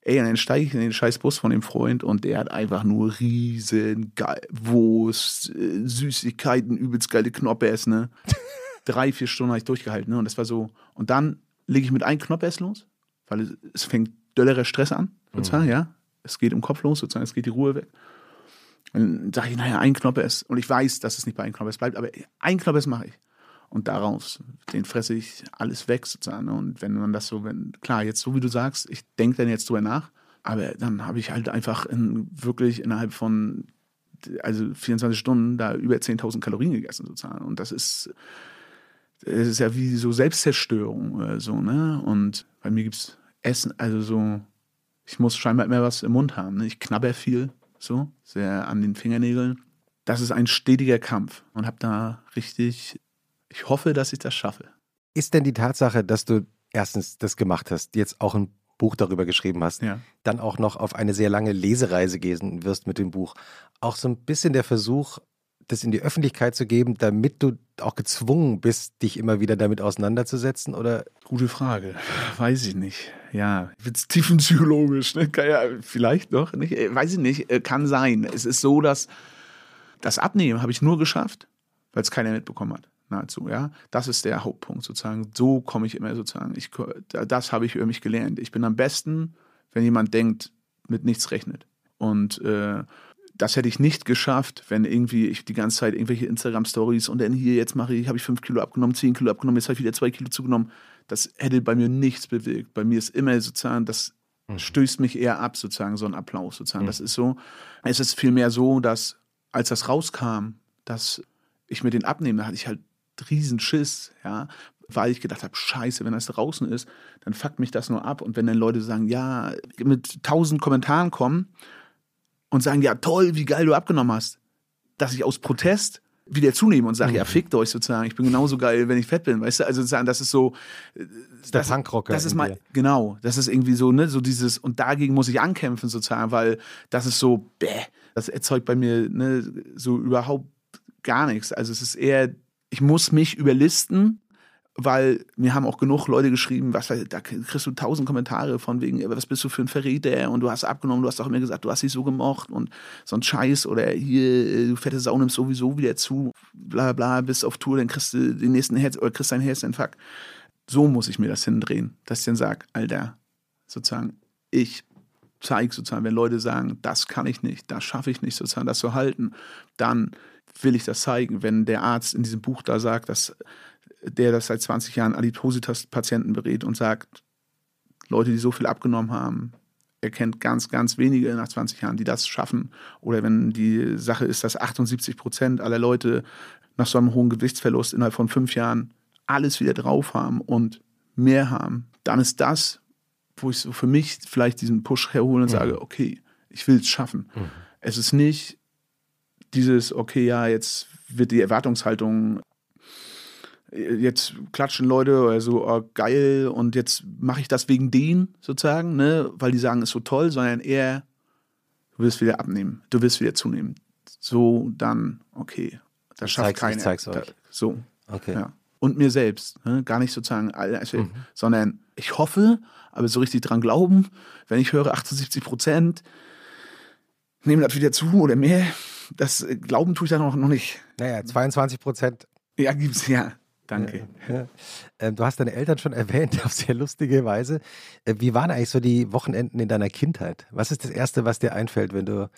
C: Ey, und dann steige ich in den scheiß Bus von dem Freund und der hat einfach nur riesen geil Wurst, äh, Süßigkeiten, übelst geile Knoppers, ne? Drei, vier Stunden habe ich durchgehalten, ne? Und das war so. Und dann lege ich mit einem Knoppers los, weil es, es fängt döllerer Stress an, sozusagen, ja. Es geht im Kopf los, sozusagen, es geht die Ruhe weg. Und dann sage ich, naja, ein Knoppers. Und ich weiß, dass es nicht bei einem Knoppers bleibt, aber ein Knoppers mache ich. Und daraus, den fresse ich alles weg sozusagen. Und wenn man das so, wenn, klar, jetzt so wie du sagst, ich denke dann jetzt drüber nach, aber dann habe ich halt einfach in, wirklich innerhalb von, also 24 Stunden da über 10.000 Kalorien gegessen sozusagen. Und das ist, es ist ja wie so Selbstzerstörung so, ne? Und bei mir gibt es Essen, also so, ich muss scheinbar immer was im Mund haben. Ne? Ich knabber viel, so, sehr an den Fingernägeln. Das ist ein stetiger Kampf und habe da richtig, ich hoffe, dass ich das schaffe.
A: Ist denn die Tatsache, dass du erstens das gemacht hast, jetzt auch ein Buch darüber geschrieben hast,
C: Ja.
A: dann auch noch auf eine sehr lange Lesereise gehen wirst mit dem Buch, auch so ein bisschen der Versuch, das in die Öffentlichkeit zu geben, damit du auch gezwungen bist, dich immer wieder damit auseinanderzusetzen? Oder
C: Gute Frage. Weiß ich nicht. Ja, wird's tiefenpsychologisch, ne? Ja, vielleicht doch, nicht? Äh, Weiß ich nicht. Äh, Kann sein. Es ist so, dass das Abnehmen habe ich nur geschafft, weil es keiner mitbekommen hat. Nahezu, ja. Das ist der Hauptpunkt sozusagen. So komme ich immer sozusagen. Ich, das habe ich über mich gelernt. Ich bin am besten, wenn jemand denkt, mit nichts rechnet. Und äh, das hätte ich nicht geschafft, wenn irgendwie ich die ganze Zeit irgendwelche Instagram-Stories und dann hier, jetzt mache ich, habe ich fünf Kilo abgenommen, zehn Kilo abgenommen, jetzt habe ich wieder zwei Kilo zugenommen. Das hätte bei mir nichts bewirkt. Bei mir ist immer sozusagen, das stößt mich eher ab, sozusagen, so ein Applaus sozusagen. Das ist so. Es ist vielmehr so, dass als das rauskam, dass ich mit den abnehme, da hatte ich halt riesen Schiss, ja, weil ich gedacht habe, scheiße, wenn das draußen ist, dann fuckt mich das nur ab. Und wenn dann Leute sagen, ja, mit tausend Kommentaren kommen und sagen, ja, toll, wie geil du abgenommen hast, dass ich aus Protest wieder zunehme und sage, ja, fickt euch sozusagen, ich bin genauso geil, wenn ich fett bin, weißt du, also sozusagen, das ist so,
A: ist der
C: das,
A: Punkrocker
C: das ist mal,
A: dir.
C: genau, das ist irgendwie so, ne, so dieses, und dagegen muss ich ankämpfen sozusagen, weil das ist so, bäh, das erzeugt bei mir, ne, so überhaupt gar nichts, also es ist eher, ich muss mich überlisten, weil mir haben auch genug Leute geschrieben, was, da kriegst du tausend Kommentare von wegen, was bist du für ein Verräter und du hast abgenommen, du hast doch immer gesagt, du hast dich so gemocht und so ein Scheiß oder hier, äh, du fette Sau nimmst sowieso wieder zu, bla bla, bist auf Tour, dann kriegst du den nächsten Herz oder kriegst deinen Herzinfarkt. So muss ich mir das hindrehen, dass ich dann sage, Alter, sozusagen, ich zeige sozusagen, wenn Leute sagen, das kann ich nicht, das schaffe ich nicht, sozusagen, das zu halten, dann will ich das zeigen. Wenn der Arzt in diesem Buch da sagt, dass der das seit 20 Jahren Adipositas-Patienten berät und sagt, Leute, die so viel abgenommen haben, er kennt ganz, ganz wenige nach 20 Jahren, die das schaffen. Oder wenn die Sache ist, dass 78 Prozent aller Leute nach so einem hohen Gewichtsverlust innerhalb von fünf Jahren alles wieder drauf haben und mehr haben, dann ist das, wo ich so für mich vielleicht diesen Push herhole und sage, okay, ich will es schaffen. Es ist nicht dieses, okay, ja, jetzt wird die Erwartungshaltung jetzt klatschen Leute oder so, oh, geil, und jetzt mache ich das wegen denen sozusagen, ne, weil die sagen, ist so toll, sondern eher, du wirst wieder abnehmen, du wirst wieder zunehmen. So, dann, okay, das schafft
A: zeig's- ich
C: keiner.
A: zeig's
C: Da,
A: euch.
C: so,
A: okay.
C: ja. und mir selbst. Ne? Gar nicht sozusagen, also, mhm. sondern ich hoffe, aber so richtig dran glauben, wenn ich höre 78 Prozent, nehmen das wieder zu oder mehr. Das äh, Glauben tue ich da noch, noch nicht.
A: Naja, 22 Prozent.
C: Ja, gibt's ja. Danke. Ja,
A: ja. Du hast deine Eltern schon erwähnt, auf sehr lustige Weise. Äh, wie waren eigentlich so die Wochenenden in deiner Kindheit? Was ist das Erste, was dir einfällt, wenn du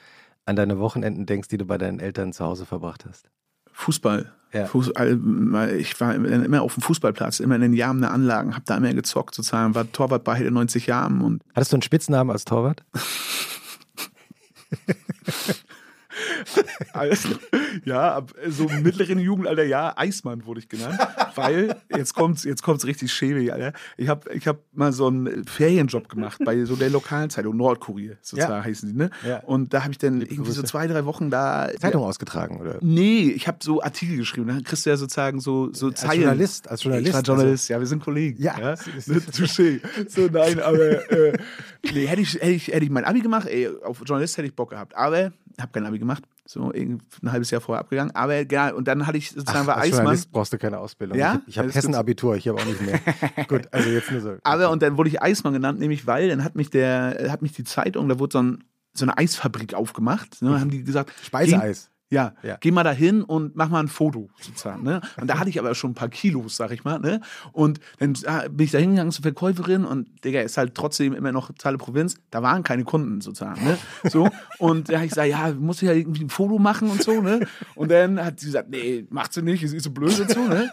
A: an deine Wochenenden denkst, die du bei deinen Eltern zu Hause verbracht hast?
C: Fußball. Ja. Fußball. Ich war immer auf dem Fußballplatz, immer in den Jahren der Anlagen, habe da immer gezockt sozusagen, war Torwart bei 90 Jahren. Und
A: Hattest du einen Spitznamen als Torwart?
C: Also, ja, so mittleren Jugendalter, ja, Eismann wurde ich genannt. Weil, jetzt kommt's, jetzt kommt's richtig schäbig, Alter. Ich habe ich hab mal so einen Ferienjob gemacht bei so der lokalen Zeitung, Nordkurier, sozusagen ja. heißen die, ne? Ja. Und da habe ich dann irgendwie so zwei, drei Wochen da.
A: Zeitung ja, ausgetragen, oder?
C: Nee, ich habe so Artikel geschrieben. Dann kriegst du ja sozusagen so, so
A: als Zeilen. Journalist, als Journalist.
C: Ich war Journalist, also. ja, wir sind Kollegen. Ja. ja? Touché. So, nein, aber äh, nee, hätte ich, hätte, ich, hätte ich mein Abi gemacht, ey, auf Journalist hätte ich Bock gehabt. Aber habe kein Abi gemacht, so ein halbes Jahr vorher abgegangen. Aber egal, und dann hatte ich sozusagen Ach,
A: bei
C: als Eismann. Journalist
A: brauchst du keine Ausbildung.
C: Ja?
A: Ich, ich habe Hessen-Abitur, ich habe auch nicht mehr. Gut, also jetzt nur so.
C: Aber und dann wurde ich Eismann genannt, nämlich weil dann hat mich der, hat mich die Zeitung, da wurde so, ein, so eine Eisfabrik aufgemacht. Ne, haben die gesagt,
A: Speiseeis.
C: Ja, ja, geh mal da hin und mach mal ein Foto sozusagen. Ne? Und da hatte ich aber schon ein paar Kilos, sag ich mal. Ne? Und dann ah, bin ich da hingegangen zur Verkäuferin und Digga, ist halt trotzdem immer noch totale Provinz. Da waren keine Kunden sozusagen. Ne? So. Und da habe ich gesagt, ja, muss ich ja irgendwie ein Foto machen und so. Ne? Und dann hat sie gesagt, nee, macht sie nicht, ist so blöd und so. Ne?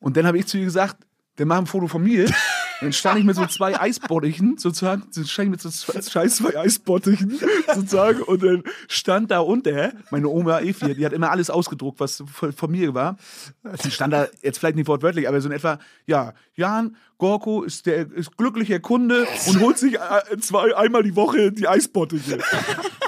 C: Und dann habe ich zu ihr gesagt, dann mach ein Foto von mir. Dann stand ich mit so zwei Eisbottichen, sozusagen, stand ich mit so zwei, zwei Eisbottichen, sozusagen, und dann stand da unter, meine Oma Evi, die hat immer alles ausgedruckt, was von mir war. Die stand da, jetzt vielleicht nicht wortwörtlich, aber so in etwa, ja, Jan, Gorko ist der ist glücklicher Kunde und holt sich äh, zwei, einmal die Woche die Eisbottiche.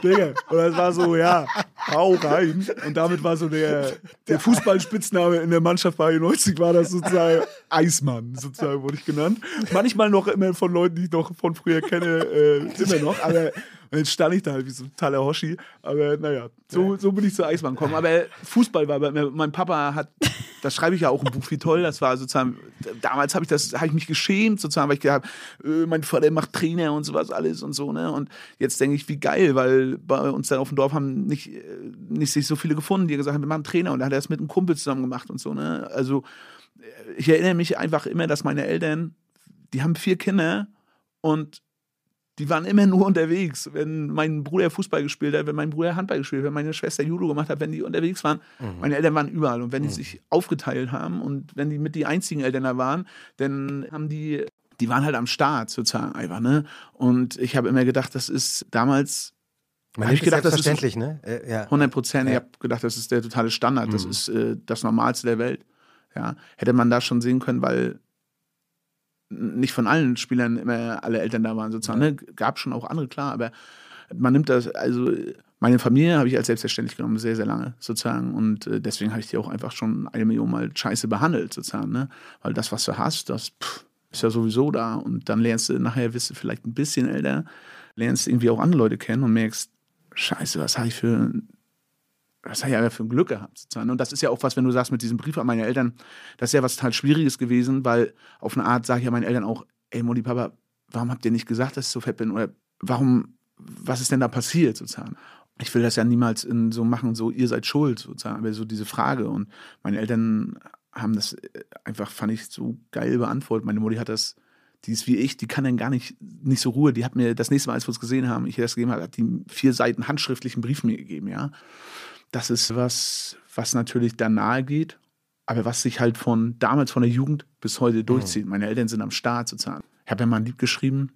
C: Digga. Und das war so, ja, hau rein. Und damit war so der, der Fußballspitzname in der Mannschaft bei 90 war das sozusagen Eismann, sozusagen wurde ich genannt. Manchmal noch immer von Leuten, die ich noch von früher kenne, äh, immer noch. Aber und jetzt stand ich da halt wie so ein totaler Hoshi. Aber naja, so, so bin ich zu Eismann gekommen. Aber Fußball war bei mir. Mein Papa hat, das schreibe ich ja auch im Buch, wie toll das war. Sozusagen, damals habe ich das, habe ich mich geschämt, sozusagen, weil ich gedacht äh, mein Vater macht Trainer und sowas alles und so, ne? Und jetzt denke ich, wie geil, weil bei uns da auf dem Dorf haben nicht, äh, nicht sich so viele gefunden, die gesagt haben, wir machen Trainer. Und da hat er das mit einem Kumpel zusammen gemacht und so, ne? Also, äh, ich erinnere mich einfach immer, dass meine Eltern, die haben vier Kinder und die waren immer nur unterwegs. Wenn mein Bruder Fußball gespielt hat, wenn mein Bruder Handball gespielt hat, wenn meine Schwester Judo gemacht hat, wenn die unterwegs waren. Mhm. Meine Eltern waren überall. Und wenn die mhm. sich aufgeteilt haben und wenn die mit die einzigen Eltern da waren, dann haben die, die waren halt am Start sozusagen einfach. Ne? Und ich habe immer gedacht, das ist damals
A: man ich gedacht, das ist ne?
C: Äh, ja. 100 Prozent. Ja. Ich habe gedacht, das ist der totale Standard. Das mhm. ist äh, das Normalste der Welt. Ja. Hätte man da schon sehen können, weil nicht von allen Spielern immer alle Eltern da waren sozusagen. Ne? Gab schon auch andere, klar, aber man nimmt das, also meine Familie habe ich als selbstverständlich genommen, sehr, sehr lange sozusagen. Und äh, deswegen habe ich die auch einfach schon eine Million Mal scheiße behandelt sozusagen. Ne? Weil das, was du hast, das pff, ist ja sowieso da. Und dann lernst du nachher, wirst du vielleicht ein bisschen älter, lernst irgendwie auch andere Leute kennen und merkst, scheiße, was habe ich für was ich aber für ein Glück gehabt. Sozusagen. Und das ist ja auch was, wenn du sagst, mit diesem Brief an meine Eltern, das ist ja was total Schwieriges gewesen, weil auf eine Art sage ich ja meinen Eltern auch, ey Mutti, Papa, warum habt ihr nicht gesagt, dass ich so fett bin? Oder warum, was ist denn da passiert sozusagen? Ich will das ja niemals in so machen, so ihr seid schuld sozusagen, aber so diese Frage. Und meine Eltern haben das äh, einfach, fand ich, so geil beantwortet. Meine Mutti hat das, die ist wie ich, die kann dann gar nicht, nicht so Ruhe. Die hat mir das nächste Mal, als wir uns gesehen haben, ich ihr das gegeben habe, hat die vier Seiten handschriftlichen Brief mir gegeben, ja. Das ist was, was natürlich da nahe geht, aber was sich halt von damals von der Jugend bis heute durchzieht. Mhm. Meine Eltern sind am Start sozusagen. Ich habe ja mal ein Lied geschrieben,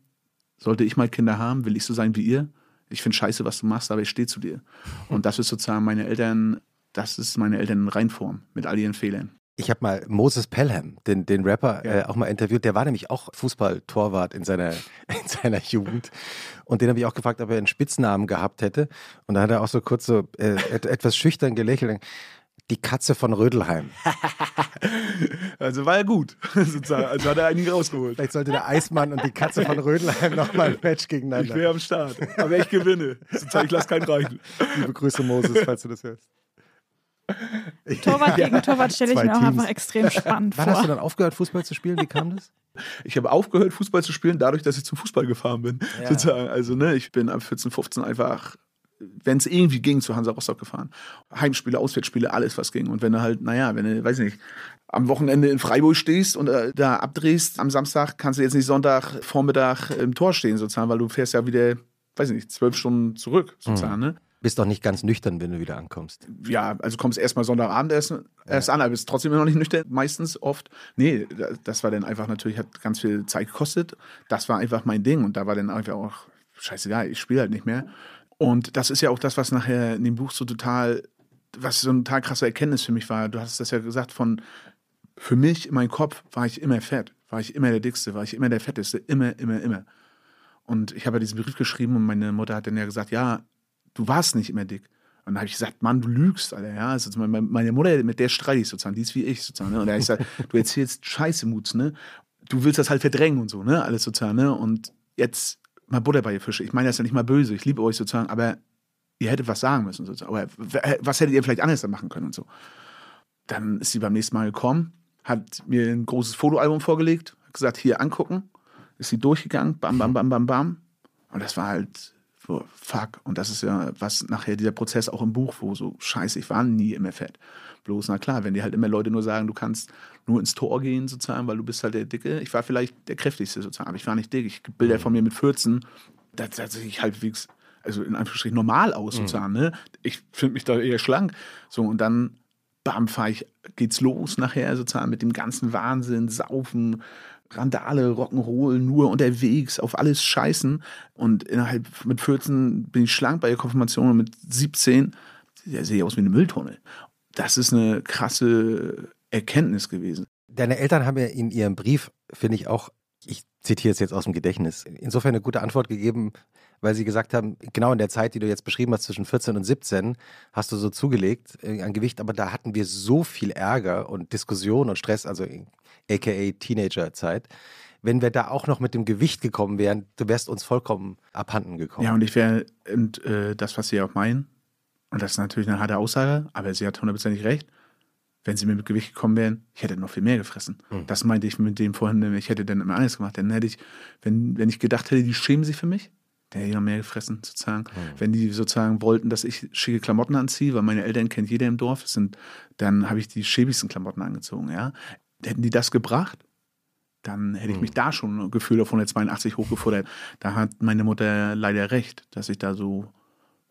C: sollte ich mal Kinder haben, will ich so sein wie ihr. Ich finde scheiße, was du machst, aber ich stehe zu dir. Und das ist sozusagen meine Eltern, das ist meine Eltern in Reinform mit all ihren Fehlern.
A: Ich habe mal Moses Pelham, den, den Rapper, ja. äh, auch mal interviewt. Der war nämlich auch Fußballtorwart in seiner, in seiner Jugend. Und den habe ich auch gefragt, ob er einen Spitznamen gehabt hätte. Und da hat er auch so kurz so äh, etwas schüchtern gelächelt. Die Katze von Rödelheim.
C: also war er gut, sozusagen. Also hat er einigen rausgeholt.
A: Vielleicht sollte der Eismann und die Katze von Rödelheim nochmal ein Match gegeneinander.
C: Ich wäre am Start. Aber ich gewinne. Sozusagen, ich lasse keinen reichen.
A: Liebe Grüße, Moses, falls du das hörst.
B: Torwart gegen Torwart stelle ich mir auch
A: Teams.
B: einfach extrem spannend
A: Wann hast du
B: vor.
A: dann aufgehört, Fußball zu spielen? Wie kam das?
C: Ich habe aufgehört, Fußball zu spielen, dadurch, dass ich zum Fußball gefahren bin.
A: Ja.
C: Sozusagen. Also, ne, ich bin ab 14, 15 einfach, wenn es irgendwie ging, zu Hansa Rostock gefahren. Heimspiele, Auswärtsspiele, alles, was ging. Und wenn du halt, naja, wenn du, weiß nicht, am Wochenende in Freiburg stehst und äh, da abdrehst am Samstag, kannst du jetzt nicht Sonntag Vormittag im Tor stehen, sozusagen, weil du fährst ja wieder, weiß nicht, zwölf Stunden zurück, sozusagen, ne?
A: Bist doch nicht ganz nüchtern, wenn du wieder ankommst.
C: ja, also kommst erstmal Sonntagabend erst, erst an, aber bist trotzdem immer noch nicht nüchtern, meistens oft. Nee, da- das war dann einfach natürlich, hat ganz viel Zeit gekostet. Das war einfach mein Ding und da war dann einfach auch, scheißegal, ich spiele halt nicht mehr. Und das ist ja auch das, was nachher in dem Buch so total, was so eine total krasse Erkenntnis für mich war. Du hast das ja gesagt, von, für mich, in meinem Kopf, war ich immer fett, war ich immer der Dickste, war ich immer der Fetteste, immer, immer, immer. Und ich habe ja diesen Brief geschrieben und meine Mutter hat dann ja gesagt, ja, du warst nicht immer dick. Und dann habe ich gesagt, Mann, du lügst, Alter. Ja, also meine, Mutter, mit der streite ich sozusagen, die ist wie ich sozusagen. Ne? Und da habe ich gesagt, du erzählst Scheiße, Muts, ne? Du willst das halt verdrängen und so, ne? Alles sozusagen, ne? Und jetzt mal Butter bei ihr Fische. Ich meine das ja nicht mal böse, ich liebe euch sozusagen, aber ihr hättet was sagen müssen sozusagen. Aber was hättet ihr vielleicht anders machen können und so. Dann ist sie beim nächsten Mal gekommen, hat mir ein großes Fotoalbum vorgelegt, hat gesagt, hier angucken. Ist sie durchgegangen, bam, bam, bam, bam, bam. Und das war halt fuck. Und das ist ja, was nachher dieser Prozess auch im Buch, wo so, scheiße, ich war nie immer fett. Bloß, na klar, wenn dir halt immer Leute nur sagen, du kannst nur ins Tor gehen, sozusagen, weil du bist halt der Dicke. Ich war vielleicht der kräftigste, sozusagen, aber ich war nicht dick. Ich Bilder von mir mit 14, da sehe ich halbwegs, also in Anführungsstrichen normal aus, sozusagen, ne? Ich finde mich da eher schlank. So, und dann, bam, fahr ich, geht's los nachher, sozusagen, mit dem ganzen Wahnsinn, Saufen, Randale, Rock'n'Roll, nur unterwegs, auf alles scheißen. Und innerhalb mit 14 bin ich schlank bei der Konfirmation und mit 17 ja, sehe ich aus wie eine Mülltonne. Das ist eine krasse Erkenntnis gewesen.
A: Deine Eltern haben ja in ihrem Brief, finde ich auch, ich zitiere es jetzt aus dem Gedächtnis, insofern eine gute Antwort gegeben, weil sie gesagt haben, genau in der Zeit, die du jetzt beschrieben hast, zwischen 14 und 17, hast du so zugelegt äh, an Gewicht, aber da hatten wir so viel Ärger und Diskussion und Stress, also aka Teenagerzeit. Wenn wir da auch noch mit dem Gewicht gekommen wären, du wärst uns vollkommen abhanden gekommen.
C: Ja, und ich wäre, und äh, das, was sie auch meinen, und das ist natürlich eine harte Aussage, aber sie hat hundertprozentig recht, wenn sie mir mit Gewicht gekommen wären, ich hätte noch viel mehr gefressen. Das meinte ich mit dem vorhin, ich hätte dann immer alles gemacht. Dann hätte ich, wenn, wenn ich gedacht hätte, die schämen sich für mich, dann hätte ich noch mehr gefressen, sozusagen. Wenn die sozusagen wollten, dass ich schicke Klamotten anziehe, weil meine Eltern kennt jeder im Dorf, sind, dann habe ich die schäbigsten Klamotten angezogen, ja. Hätten die das gebracht, dann hätte ich mich da schon gefühlt auf 182 hochgefordert. Da hat meine Mutter leider recht, dass ich da so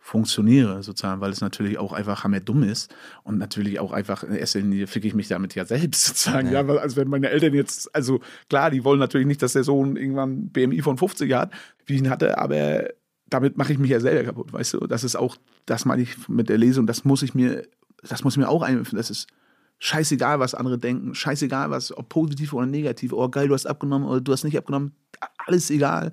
C: funktioniere, sozusagen, weil es natürlich auch einfach hammer dumm ist und natürlich auch einfach in erster Linie ficke ich mich damit ja selbst, sozusagen. Ja, weil, also wenn meine Eltern jetzt, also klar, die wollen natürlich nicht, dass der Sohn irgendwann BMI von 50 hat, wie ich ihn hatte, aber damit mache ich mich ja selber kaputt, weißt du? Das ist auch, das meine ich mit der Lesung, das muss ich mir, das muss ich mir auch einführen, das ist scheißegal, was andere denken, scheißegal, was, ob positiv oder negativ, oh geil, du hast abgenommen oder du hast nicht abgenommen, alles egal.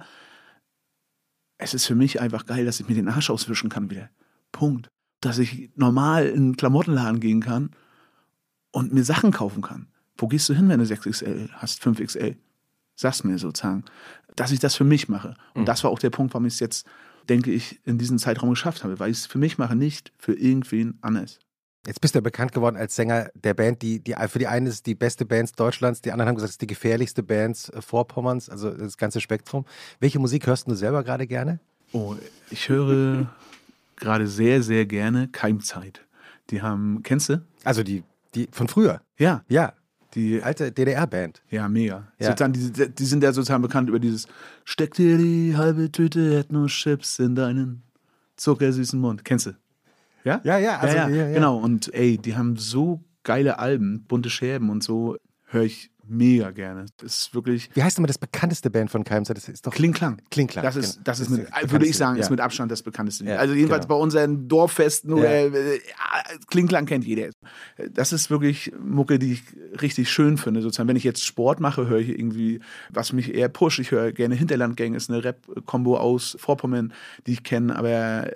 C: Es ist für mich einfach geil, dass ich mir den Arsch auswischen kann wieder. Punkt. Dass ich normal in einen Klamottenladen gehen kann und mir Sachen kaufen kann. Wo gehst du hin, wenn du 6XL hast, 5XL? Sag's mir sozusagen. Dass ich das für mich mache. Und das war auch der Punkt, warum ich es jetzt, denke ich, in diesem Zeitraum geschafft habe. Weil ich es für mich mache, nicht für irgendwen anders.
A: Jetzt bist du ja bekannt geworden als Sänger der Band, die, die für die einen ist die beste Band Deutschlands, die anderen haben gesagt, es ist die gefährlichste Band äh, Vorpommerns, also das ganze Spektrum. Welche Musik hörst du selber gerade gerne?
C: Oh, ich höre gerade sehr, sehr gerne Keimzeit. Die haben, kennst du?
A: Also die, die von früher.
C: Ja,
A: Ja,
C: die,
A: alte DDR-Band.
C: ja, mega.
A: Ja.
C: Sozusagen, die, die sind ja sozusagen bekannt über dieses Steck dir die halbe Tüte Ethno-Chips in deinen zuckersüßen Mund. Kennst du? Ja?
A: Ja, ja, also,
C: ja, ja,
A: ja,
C: genau. Und ey, die haben so geile Alben, bunte Scherben und so, höre ich mega gerne. Das ist wirklich
A: Wie heißt immer das bekannteste Band von Keimzeit? Das ist doch
C: Kling Klang.
A: Klingklang.
C: Das ist,
A: genau.
C: das ist,
A: Das
C: mit,
A: ist das
C: würde ich sagen, ist
A: ja.
C: mit Abstand das bekannteste.
A: Ja,
C: also jedenfalls
A: genau.
C: bei unseren Dorffesten oder
A: Ja.
C: äh, ja, Klingklang kennt jeder. Das ist wirklich Mucke, die ich richtig schön finde. Sozusagen, wenn ich jetzt Sport mache, höre ich irgendwie, was mich eher pusht. Ich höre gerne Hinterlandgang, ist eine Rap-Kombo aus Vorpommern, die ich kenne. Aber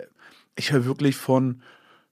C: ich höre wirklich von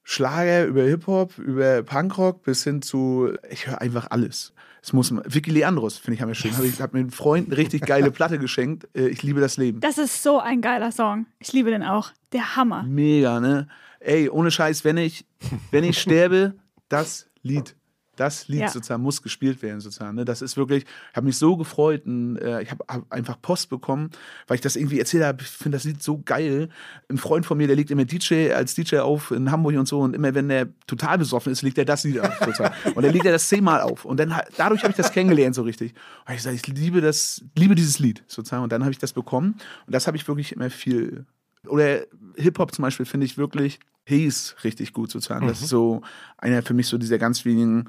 C: Schlager über Hip-Hop, über Punkrock bis hin zu, ich höre einfach alles. Es muss, Vicky Leandros, finde ich, haben wir schön. Hab ich habe mir einen Freund eine richtig geile Platte geschenkt. Äh, Ich liebe das Leben.
B: Das ist so ein geiler Song. Ich liebe den auch. Der Hammer.
C: Mega, ne? Ey, ohne Scheiß, wenn ich, wenn ich sterbe, das Lied das Lied
B: Ja.
C: sozusagen muss gespielt werden sozusagen. Ne? Das ist wirklich, ich habe mich so gefreut und äh, ich habe hab einfach Post bekommen, weil ich das irgendwie erzählt habe. Ich finde das Lied so geil. Ein Freund von mir, der legt immer DJ als DJ auf in Hamburg und so und immer wenn der total besoffen ist, legt er das Lied auf sozusagen. und dann legt er das zehnmal auf und dann dadurch habe ich das kennengelernt so richtig. Und ich sage, ich liebe das, liebe dieses Lied sozusagen und dann habe ich das bekommen und das habe ich wirklich immer viel oder Hip-Hop zum Beispiel finde ich wirklich Hayes richtig gut sozusagen. Das ist so einer für mich so dieser ganz wenigen,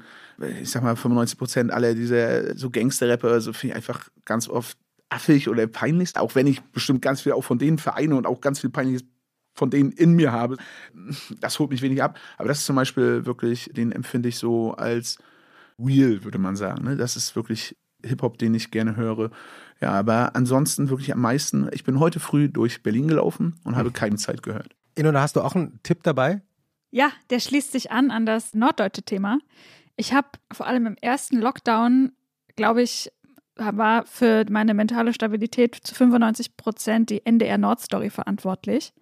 C: ich sag mal 95 Prozent aller dieser so Gangster-Rapper, so finde ich einfach ganz oft affig oder peinlich, auch wenn ich bestimmt ganz viel auch von denen vereine und auch ganz viel Peinliches von denen in mir habe. Das holt mich wenig ab. Aber das ist zum Beispiel wirklich, den empfinde ich so als real, würde man sagen. Ne? Das ist wirklich Hip-Hop, den ich gerne höre. Ja, aber ansonsten wirklich am meisten, ich bin heute früh durch Berlin gelaufen und habe keine Zeit gehört.
A: Inno, da hast du auch einen Tipp dabei?
B: Ja, der schließt sich an an das norddeutsche Thema. Ich habe vor allem im ersten Lockdown, glaube ich, war für meine mentale Stabilität zu 95 Prozent die NDR Nordstory verantwortlich.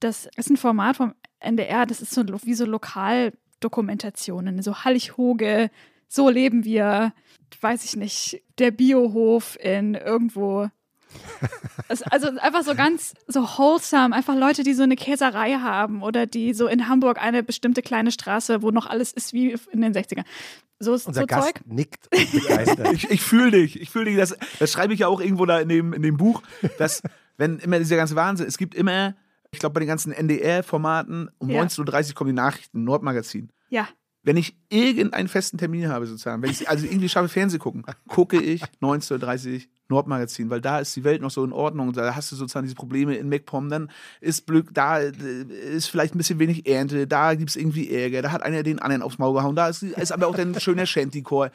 B: Das ist ein Format vom NDR, das ist so wie so Lokaldokumentationen, so Hallig-Hoge, so leben wir, weiß ich nicht, der Biohof in irgendwo also einfach so ganz so wholesome, einfach Leute, die so eine Käserei haben oder die so in Hamburg eine bestimmte kleine Straße, wo noch alles ist wie in den 60ern. So ist
A: Unser
B: so
A: Gast
B: Zeug.
A: nickt begeistert.
C: Ich, ich fühle dich, ich fühle dich. Das, das schreibe ich ja auch irgendwo da in dem, in dem Buch, dass, wenn immer dieser ganze Wahnsinn, es gibt immer, ich glaube, bei den ganzen NDR-Formaten, um
B: Ja.
C: 19.30 Uhr kommen die Nachrichten, Nordmagazin.
B: Ja,
C: Wenn ich irgendeinen festen Termin habe, sozusagen, wenn ich also irgendwie schaffe, Fernsehen gucken, gucke ich 19.30 Uhr Nordmagazin, weil da ist die Welt noch so in Ordnung. Da hast du sozusagen diese Probleme in MacPom, dann ist Glück, da äh, ist vielleicht ein bisschen wenig Ernte, da gibt es irgendwie Ärger, da hat einer den anderen aufs Maul gehauen, da ist, ist aber auch ein schöner Shanty-Chor.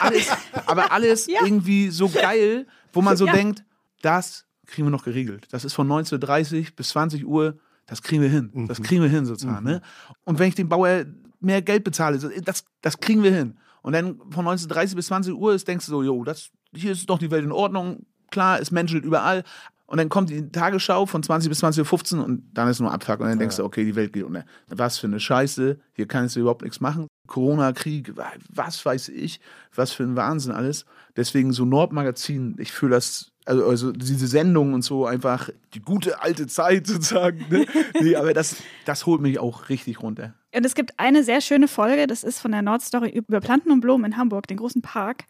C: Alles, aber alles
B: Ja.
C: irgendwie so geil, wo man so
B: Ja.
C: denkt, das kriegen wir noch geregelt. Das ist von 19.30 Uhr bis 20 Uhr, das kriegen wir hin. Das kriegen wir hin sozusagen. Ne? Und wenn ich dem Bauer mehr Geld bezahle, das, das kriegen wir hin. Und dann von 19.30 bis 20 Uhr ist, denkst du so, jo, das, hier ist doch die Welt in Ordnung, klar, es menschelt überall. Und dann kommt die Tagesschau von 20 bis 20.15 Uhr und dann ist nur Abfuck. Und dann denkst du, okay, die Welt geht unter. Was für eine Scheiße, hier kannst du überhaupt nichts machen. Corona, Krieg, was weiß ich, was für ein Wahnsinn alles. Deswegen so Nordmagazin, ich fühle das, also, also diese Sendung und so einfach die gute alte Zeit sozusagen. Ne? nee, aber das, das holt mich auch richtig runter.
B: Und es gibt eine sehr schöne Folge, das ist von der Nordstory über Planten und Blumen in Hamburg, den großen Park.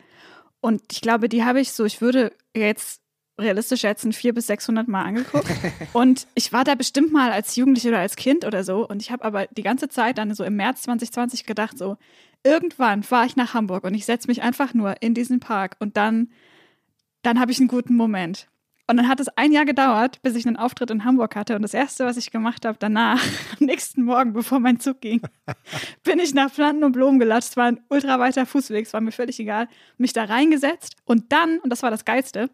B: Und ich glaube, die habe ich so, ich würde jetzt realistisch schätzen, 400 bis 600 Mal angeguckt. und ich war da bestimmt mal als Jugendliche oder als Kind oder so. Und ich habe aber die ganze Zeit dann so im März 2020 gedacht, so, irgendwann fahre ich nach Hamburg und ich setze mich einfach nur in diesen Park und dann, dann habe ich einen guten Moment. Und dann hat es ein Jahr gedauert, bis ich einen Auftritt in Hamburg hatte. Und das Erste, was ich gemacht habe danach, am nächsten Morgen, bevor mein Zug ging, bin ich nach Planten und Blumen gelatscht. Es war ein ultra weiter Fußweg, es war mir völlig egal. Mich da reingesetzt. Und dann, und das war das Geilste,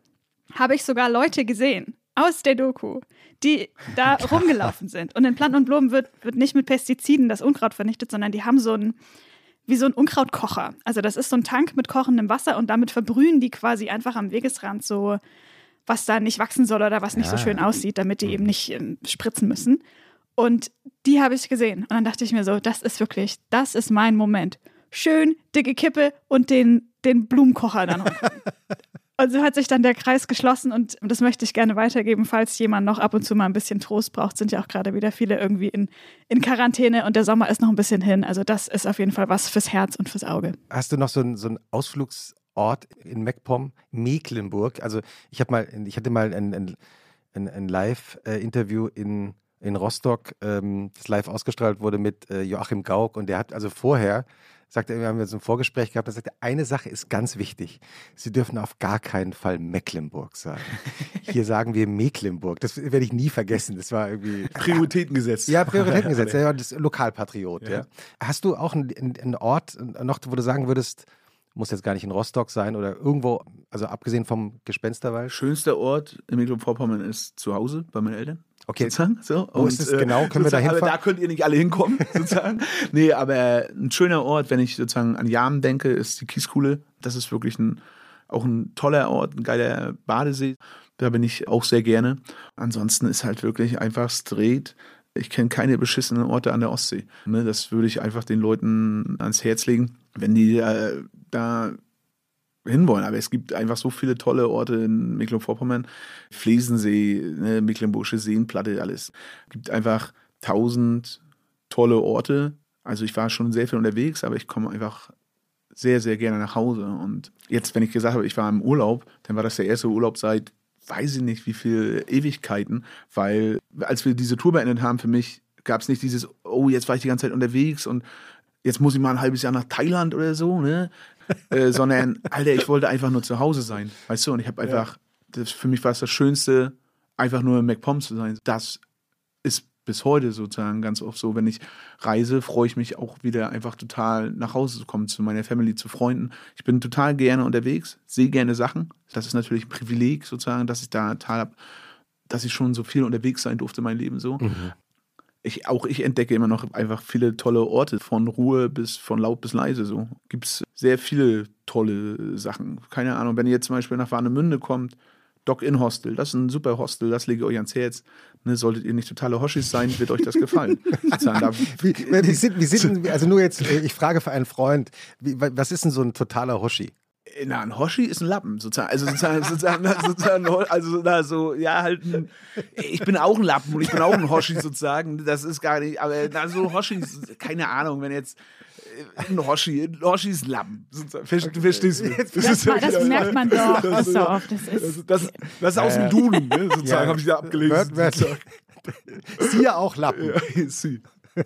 B: habe ich sogar Leute gesehen aus der Doku, die da rumgelaufen sind. Und in Planten und Blumen wird, wird nicht mit Pestiziden das Unkraut vernichtet, sondern die haben so ein, wie so ein Unkrautkocher. Also das ist so ein Tank mit kochendem Wasser und damit verbrühen die quasi einfach am Wegesrand so, was da nicht wachsen soll oder was nicht so
A: Ja.
B: schön aussieht, damit die eben nicht ähm, spritzen müssen. Und die habe ich gesehen. Und dann dachte ich mir so, das ist wirklich, das ist mein Moment. Schön, dicke Kippe und den, den Blumenkocher dann. Und so hat sich dann der Kreis geschlossen und das möchte ich gerne weitergeben, falls jemand noch ab und zu mal ein bisschen Trost braucht, sind ja auch gerade wieder viele irgendwie in, in Quarantäne und der Sommer ist noch ein bisschen hin. Also das ist auf jeden Fall was fürs Herz und fürs Auge.
A: Hast du noch so einen so einen Ausflugsort in MacPom, Mecklenburg? Also ich habe mal, ich hatte mal ein, ein, ein, ein Live-Interview in, in Rostock, ähm, das live ausgestrahlt wurde mit äh, Joachim Gauck und der hat also vorher sagte, er, wir haben jetzt ein Vorgespräch gehabt, er sagte, eine Sache ist ganz wichtig. Sie dürfen auf gar keinen Fall Mecklenburg sagen. Hier sagen wir Mecklenburg. Das werde ich nie vergessen. Das war irgendwie.
C: Prioritäten gesetzt.
A: Ja, Prioritäten gesetzt. Ja, das Lokalpatriot. Ja.
C: Ja.
A: Hast du auch einen, einen Ort noch, wo du sagen würdest, muss jetzt gar nicht in Rostock sein oder irgendwo, also abgesehen vom Gespensterwald?
C: Schönster Ort in Mecklenburg-Vorpommern ist zu Hause bei meinen Eltern.
A: Okay.
C: Sozusagen. So.
A: Wo ist es genau? Können wir da hinfahren?
C: Da könnt ihr nicht alle hinkommen, sozusagen. nee, aber ein schöner Ort, wenn ich sozusagen an Jahren denke, ist die Kieskuhle. Das ist wirklich ein, auch ein toller Ort, ein geiler Badesee. Da bin ich auch sehr gerne. Ansonsten ist halt wirklich einfach straight Ich kenne keine beschissenen Orte an der Ostsee. Ne, das würde ich einfach den Leuten ans Herz legen, wenn die äh, da hinwollen. Aber es gibt einfach so viele tolle Orte in Mecklenburg-Vorpommern. Flesensee, ne, Mecklenburgische Seenplatte, alles. Es gibt einfach tausend tolle Orte. Also ich war schon sehr viel unterwegs, aber ich komme einfach sehr, sehr gerne nach Hause. Und jetzt, wenn ich gesagt habe, ich war im Urlaub, dann war das der erste Urlaub seit, weiß ich nicht, wie viel Ewigkeiten, weil als wir diese Tour beendet haben, für mich gab es nicht dieses, oh, jetzt war ich die ganze Zeit unterwegs und jetzt muss ich mal ein halbes Jahr nach Thailand oder so, ne? äh, sondern, Alter, ich wollte einfach nur zu Hause sein, weißt du? Und ich habe einfach, das, für mich war es das Schönste, einfach nur in MacPom zu sein. Das ist bis heute sozusagen ganz oft so, wenn ich reise, freue ich mich auch wieder einfach total nach Hause zu kommen, zu meiner Family, zu Freunden. Ich bin total gerne unterwegs, sehe gerne Sachen. Das ist natürlich ein Privileg sozusagen, dass ich da total habe, dass ich schon so viel unterwegs sein durfte, mein Leben so.
A: Mhm.
C: Ich, auch ich entdecke immer noch einfach viele tolle Orte, von Ruhe bis von laut bis leise. So gibt es sehr viele tolle Sachen. Keine Ahnung, wenn ihr jetzt zum Beispiel nach Warnemünde kommt, Dock-In Hostel, das ist ein super Hostel, das lege ich euch ans Herz. Ne, solltet ihr nicht totale Hoshis sein, wird euch das gefallen.
A: Wie, wie, sind, wie sind, also nur jetzt, äh, ich frage für einen Freund, wie, wa- was ist denn so ein totaler Hoshi?
C: Na, ein Hoshi ist ein Lappen, sozusagen. Also sozusagen, sozusagen, sozusagen also na, so, ja, halt ein, ich bin auch ein Lappen und ich bin auch ein Hoshi sozusagen. Das ist gar nicht, aber na, so Hoshi, keine Ahnung, wenn jetzt äh, ein Hoshi, ein Hoshi ist ein Lappen. Du verstehst mich. Das,
B: Das,
C: ist
B: ma- das merkt man doch
C: das ist-
B: so oft. Das ist,
C: Das, das ist aus dem Duden, ne, sozusagen, habe ich da abgelesen.
A: Wört- wörtlich. Siehe auch Lappen.
C: Ja, sie.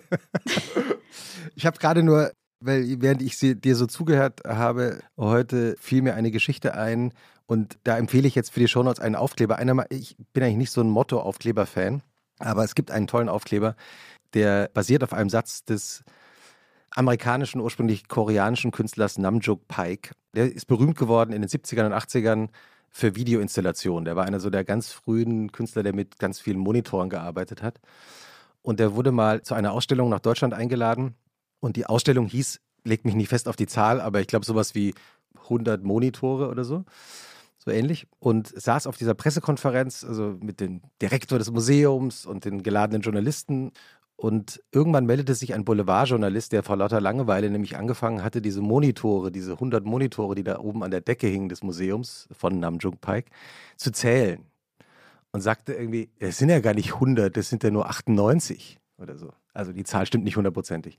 A: Ich habe gerade nur, weil während ich sie, dir so zugehört habe, heute fiel mir eine Geschichte ein und da empfehle ich jetzt für die Shownotes einen Aufkleber. Einer, ich bin eigentlich nicht so ein Motto-Aufkleber-Fan, aber es gibt einen tollen Aufkleber, der basiert auf einem Satz des amerikanischen, ursprünglich koreanischen Künstlers Namjoon Paik. Der ist berühmt geworden in den 70ern und 80ern für Videoinstallationen. Der war einer so der ganz frühen Künstler, der mit ganz vielen Monitoren gearbeitet hat. Und der wurde mal zu einer Ausstellung nach Deutschland eingeladen. Und die Ausstellung hieß, legt mich nicht fest auf die Zahl, aber ich glaube sowas wie 100 Monitore oder so. So ähnlich. Und saß auf dieser Pressekonferenz, also mit dem Direktor des Museums und den geladenen Journalisten. Und irgendwann meldete sich ein Boulevardjournalist, der vor lauter Langeweile nämlich angefangen hatte, diese Monitore, diese 100 Monitore, die da oben an der Decke hingen des Museums von Namjoon Paik, zu zählen und sagte irgendwie, es sind ja gar nicht 100, das sind ja nur 98 oder so. Also die Zahl stimmt nicht hundertprozentig.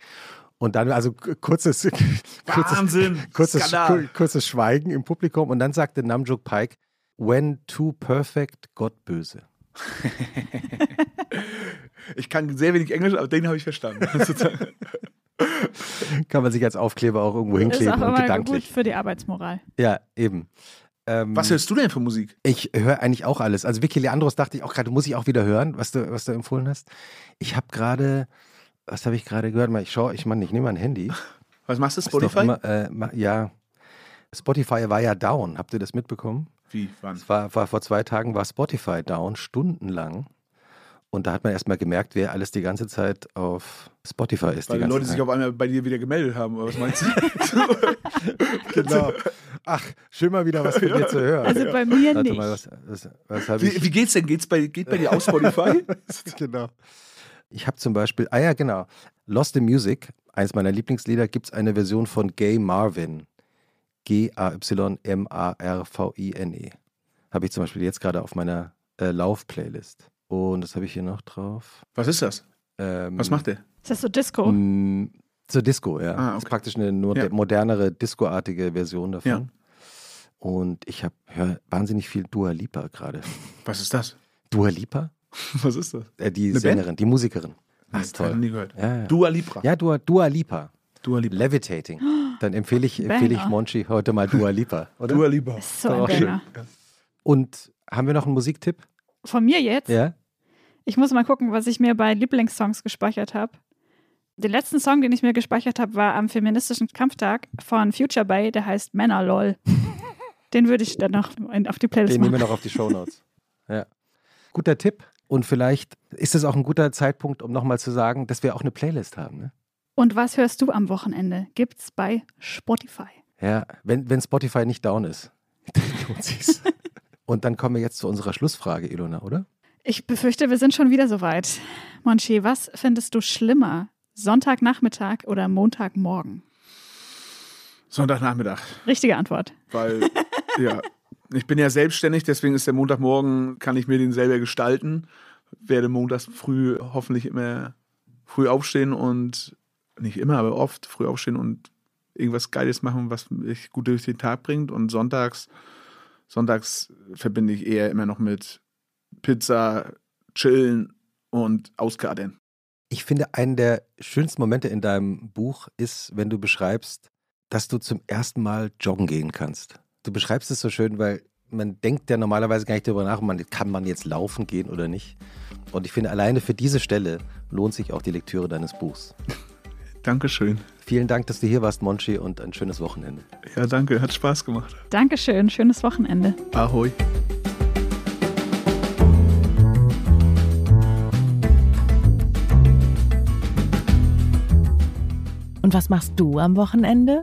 A: Und dann also kurzes, kurzes,
C: Wahnsinn,
A: kurzes,
C: Skandal.
A: kur- kurzes Schweigen im Publikum und dann sagte Namjoon Paik, when too perfect, Gott böse.
C: Ich kann sehr wenig Englisch, aber den habe ich verstanden.
A: Kann man sich als Aufkleber auch irgendwo
B: ist
A: hinkleben
B: auch
A: und
B: immer gut
A: gedanklich.
B: für die Arbeitsmoral.
A: Ja, eben. Ähm,
C: Was hörst du denn für Musik?
A: Ich höre eigentlich auch alles. Also Vicky Leandros dachte ich auch gerade, muss ich auch wieder hören, was du, was du empfohlen hast. Ich habe gerade, was habe ich gerade gehört? Mal, ich schaue, ich meine, ich nehme mein Handy.
C: Was machst du, Spotify?
A: Immer, äh, ja, Spotify war ja down. Habt ihr das mitbekommen?
C: Wie, wann?
A: Es war, war vor zwei Tagen war Spotify down, stundenlang. Und da hat man erstmal gemerkt, wer alles die ganze Zeit auf Spotify ist.
C: Weil
A: die
C: die Leute sich
A: Zeit.
C: auf einmal bei dir wieder gemeldet haben, oder was meinst du?
A: genau. Ach, schön mal wieder was von dir zu hören.
B: Also bei mir
A: Warte
B: nicht.
A: mal, was, was, was habe
C: wie,
A: ich?
C: wie geht's denn? Geht's bei, geht bei dir aus Spotify?
A: genau. Ich habe zum Beispiel, ah ja, genau, Lost in Music, eines meiner Lieblingslieder, gibt es eine Version von Gay Marvin. G-A-Y-M-A-R-V-I-N-E. Habe ich zum Beispiel jetzt gerade auf meiner äh, Lauf-Playlist. Und das habe ich hier noch drauf.
C: Was ist das?
A: Ähm,
C: Was macht der?
B: Ist das so Disco?
A: Zur Disco, ja.
C: Ah,
A: Das ist
C: okay.
A: praktisch eine nur
C: Ja.
A: modernere, discoartige Version davon.
C: Ja.
A: Und ich habe wahnsinnig viel Dua Lipa gerade.
C: Was ist das?
A: Dua Lipa?
C: Was ist das?
A: Äh, die
C: Eine
A: Sängerin, die Musikerin. Ach,
C: Das
A: toll.
C: nie gehört.
A: Ja, ja.
C: Dua Lipa.
A: Ja, Dua, Dua Lipa.
C: Dua Lipa.
A: Levitating. Dann empfehle ich, empfehle ich. Monchi heute mal Dua Lipa. Oder?
C: Dua Lipa.
B: Ist so
A: auch schön.
B: Banger.
A: Und haben wir noch einen Musiktipp?
B: Von mir jetzt?
A: Ja?
B: Ich muss mal gucken, was ich mir bei Lieblingssongs gespeichert habe. Den letzten Song, den ich mir gespeichert habe, war am feministischen Kampftag von Future Bay, der heißt Männer LOL. den würde ich dann noch auf die Playlist
A: Den nehmen wir
B: machen.
A: noch auf die Shownotes. ja. Guter Tipp. Und vielleicht ist es auch ein guter Zeitpunkt, um nochmal zu sagen, dass wir auch eine Playlist haben. Ne?
B: Und was hörst du am Wochenende? Gibt's bei Spotify.
A: Ja, wenn, wenn Spotify nicht down ist, dann lohnt sich's. Und dann kommen wir jetzt zu unserer Schlussfrage, Ilona, oder?
B: Ich befürchte, wir sind schon wieder soweit. Monchi, was findest du schlimmer? Sonntagnachmittag oder Montagmorgen?
C: Sonntagnachmittag.
B: Richtige Antwort.
C: Weil, ja, ich bin ja selbstständig, deswegen ist der Montagmorgen, kann ich mir den selber gestalten. Werde montags früh hoffentlich immer früh aufstehen und nicht immer, aber oft früh aufstehen und irgendwas Geiles machen, was mich gut durch den Tag bringt. Und sonntags, sonntags verbinde ich eher immer noch mit Pizza, Chillen und Auskadern.
A: Ich finde, einen der schönsten Momente in deinem Buch ist, wenn du beschreibst, dass du zum ersten Mal joggen gehen kannst. Du beschreibst es so schön, weil man denkt ja normalerweise gar nicht darüber nach, man, kann man jetzt laufen gehen oder nicht. Und ich finde, alleine für diese Stelle lohnt sich auch die Lektüre deines Buchs.
C: Dankeschön.
A: Vielen Dank, dass du hier warst, Monchi, und ein schönes Wochenende.
C: Ja, danke, hat Spaß gemacht.
B: Dankeschön, schönes Wochenende.
C: Ahoi.
D: Und was machst du am Wochenende?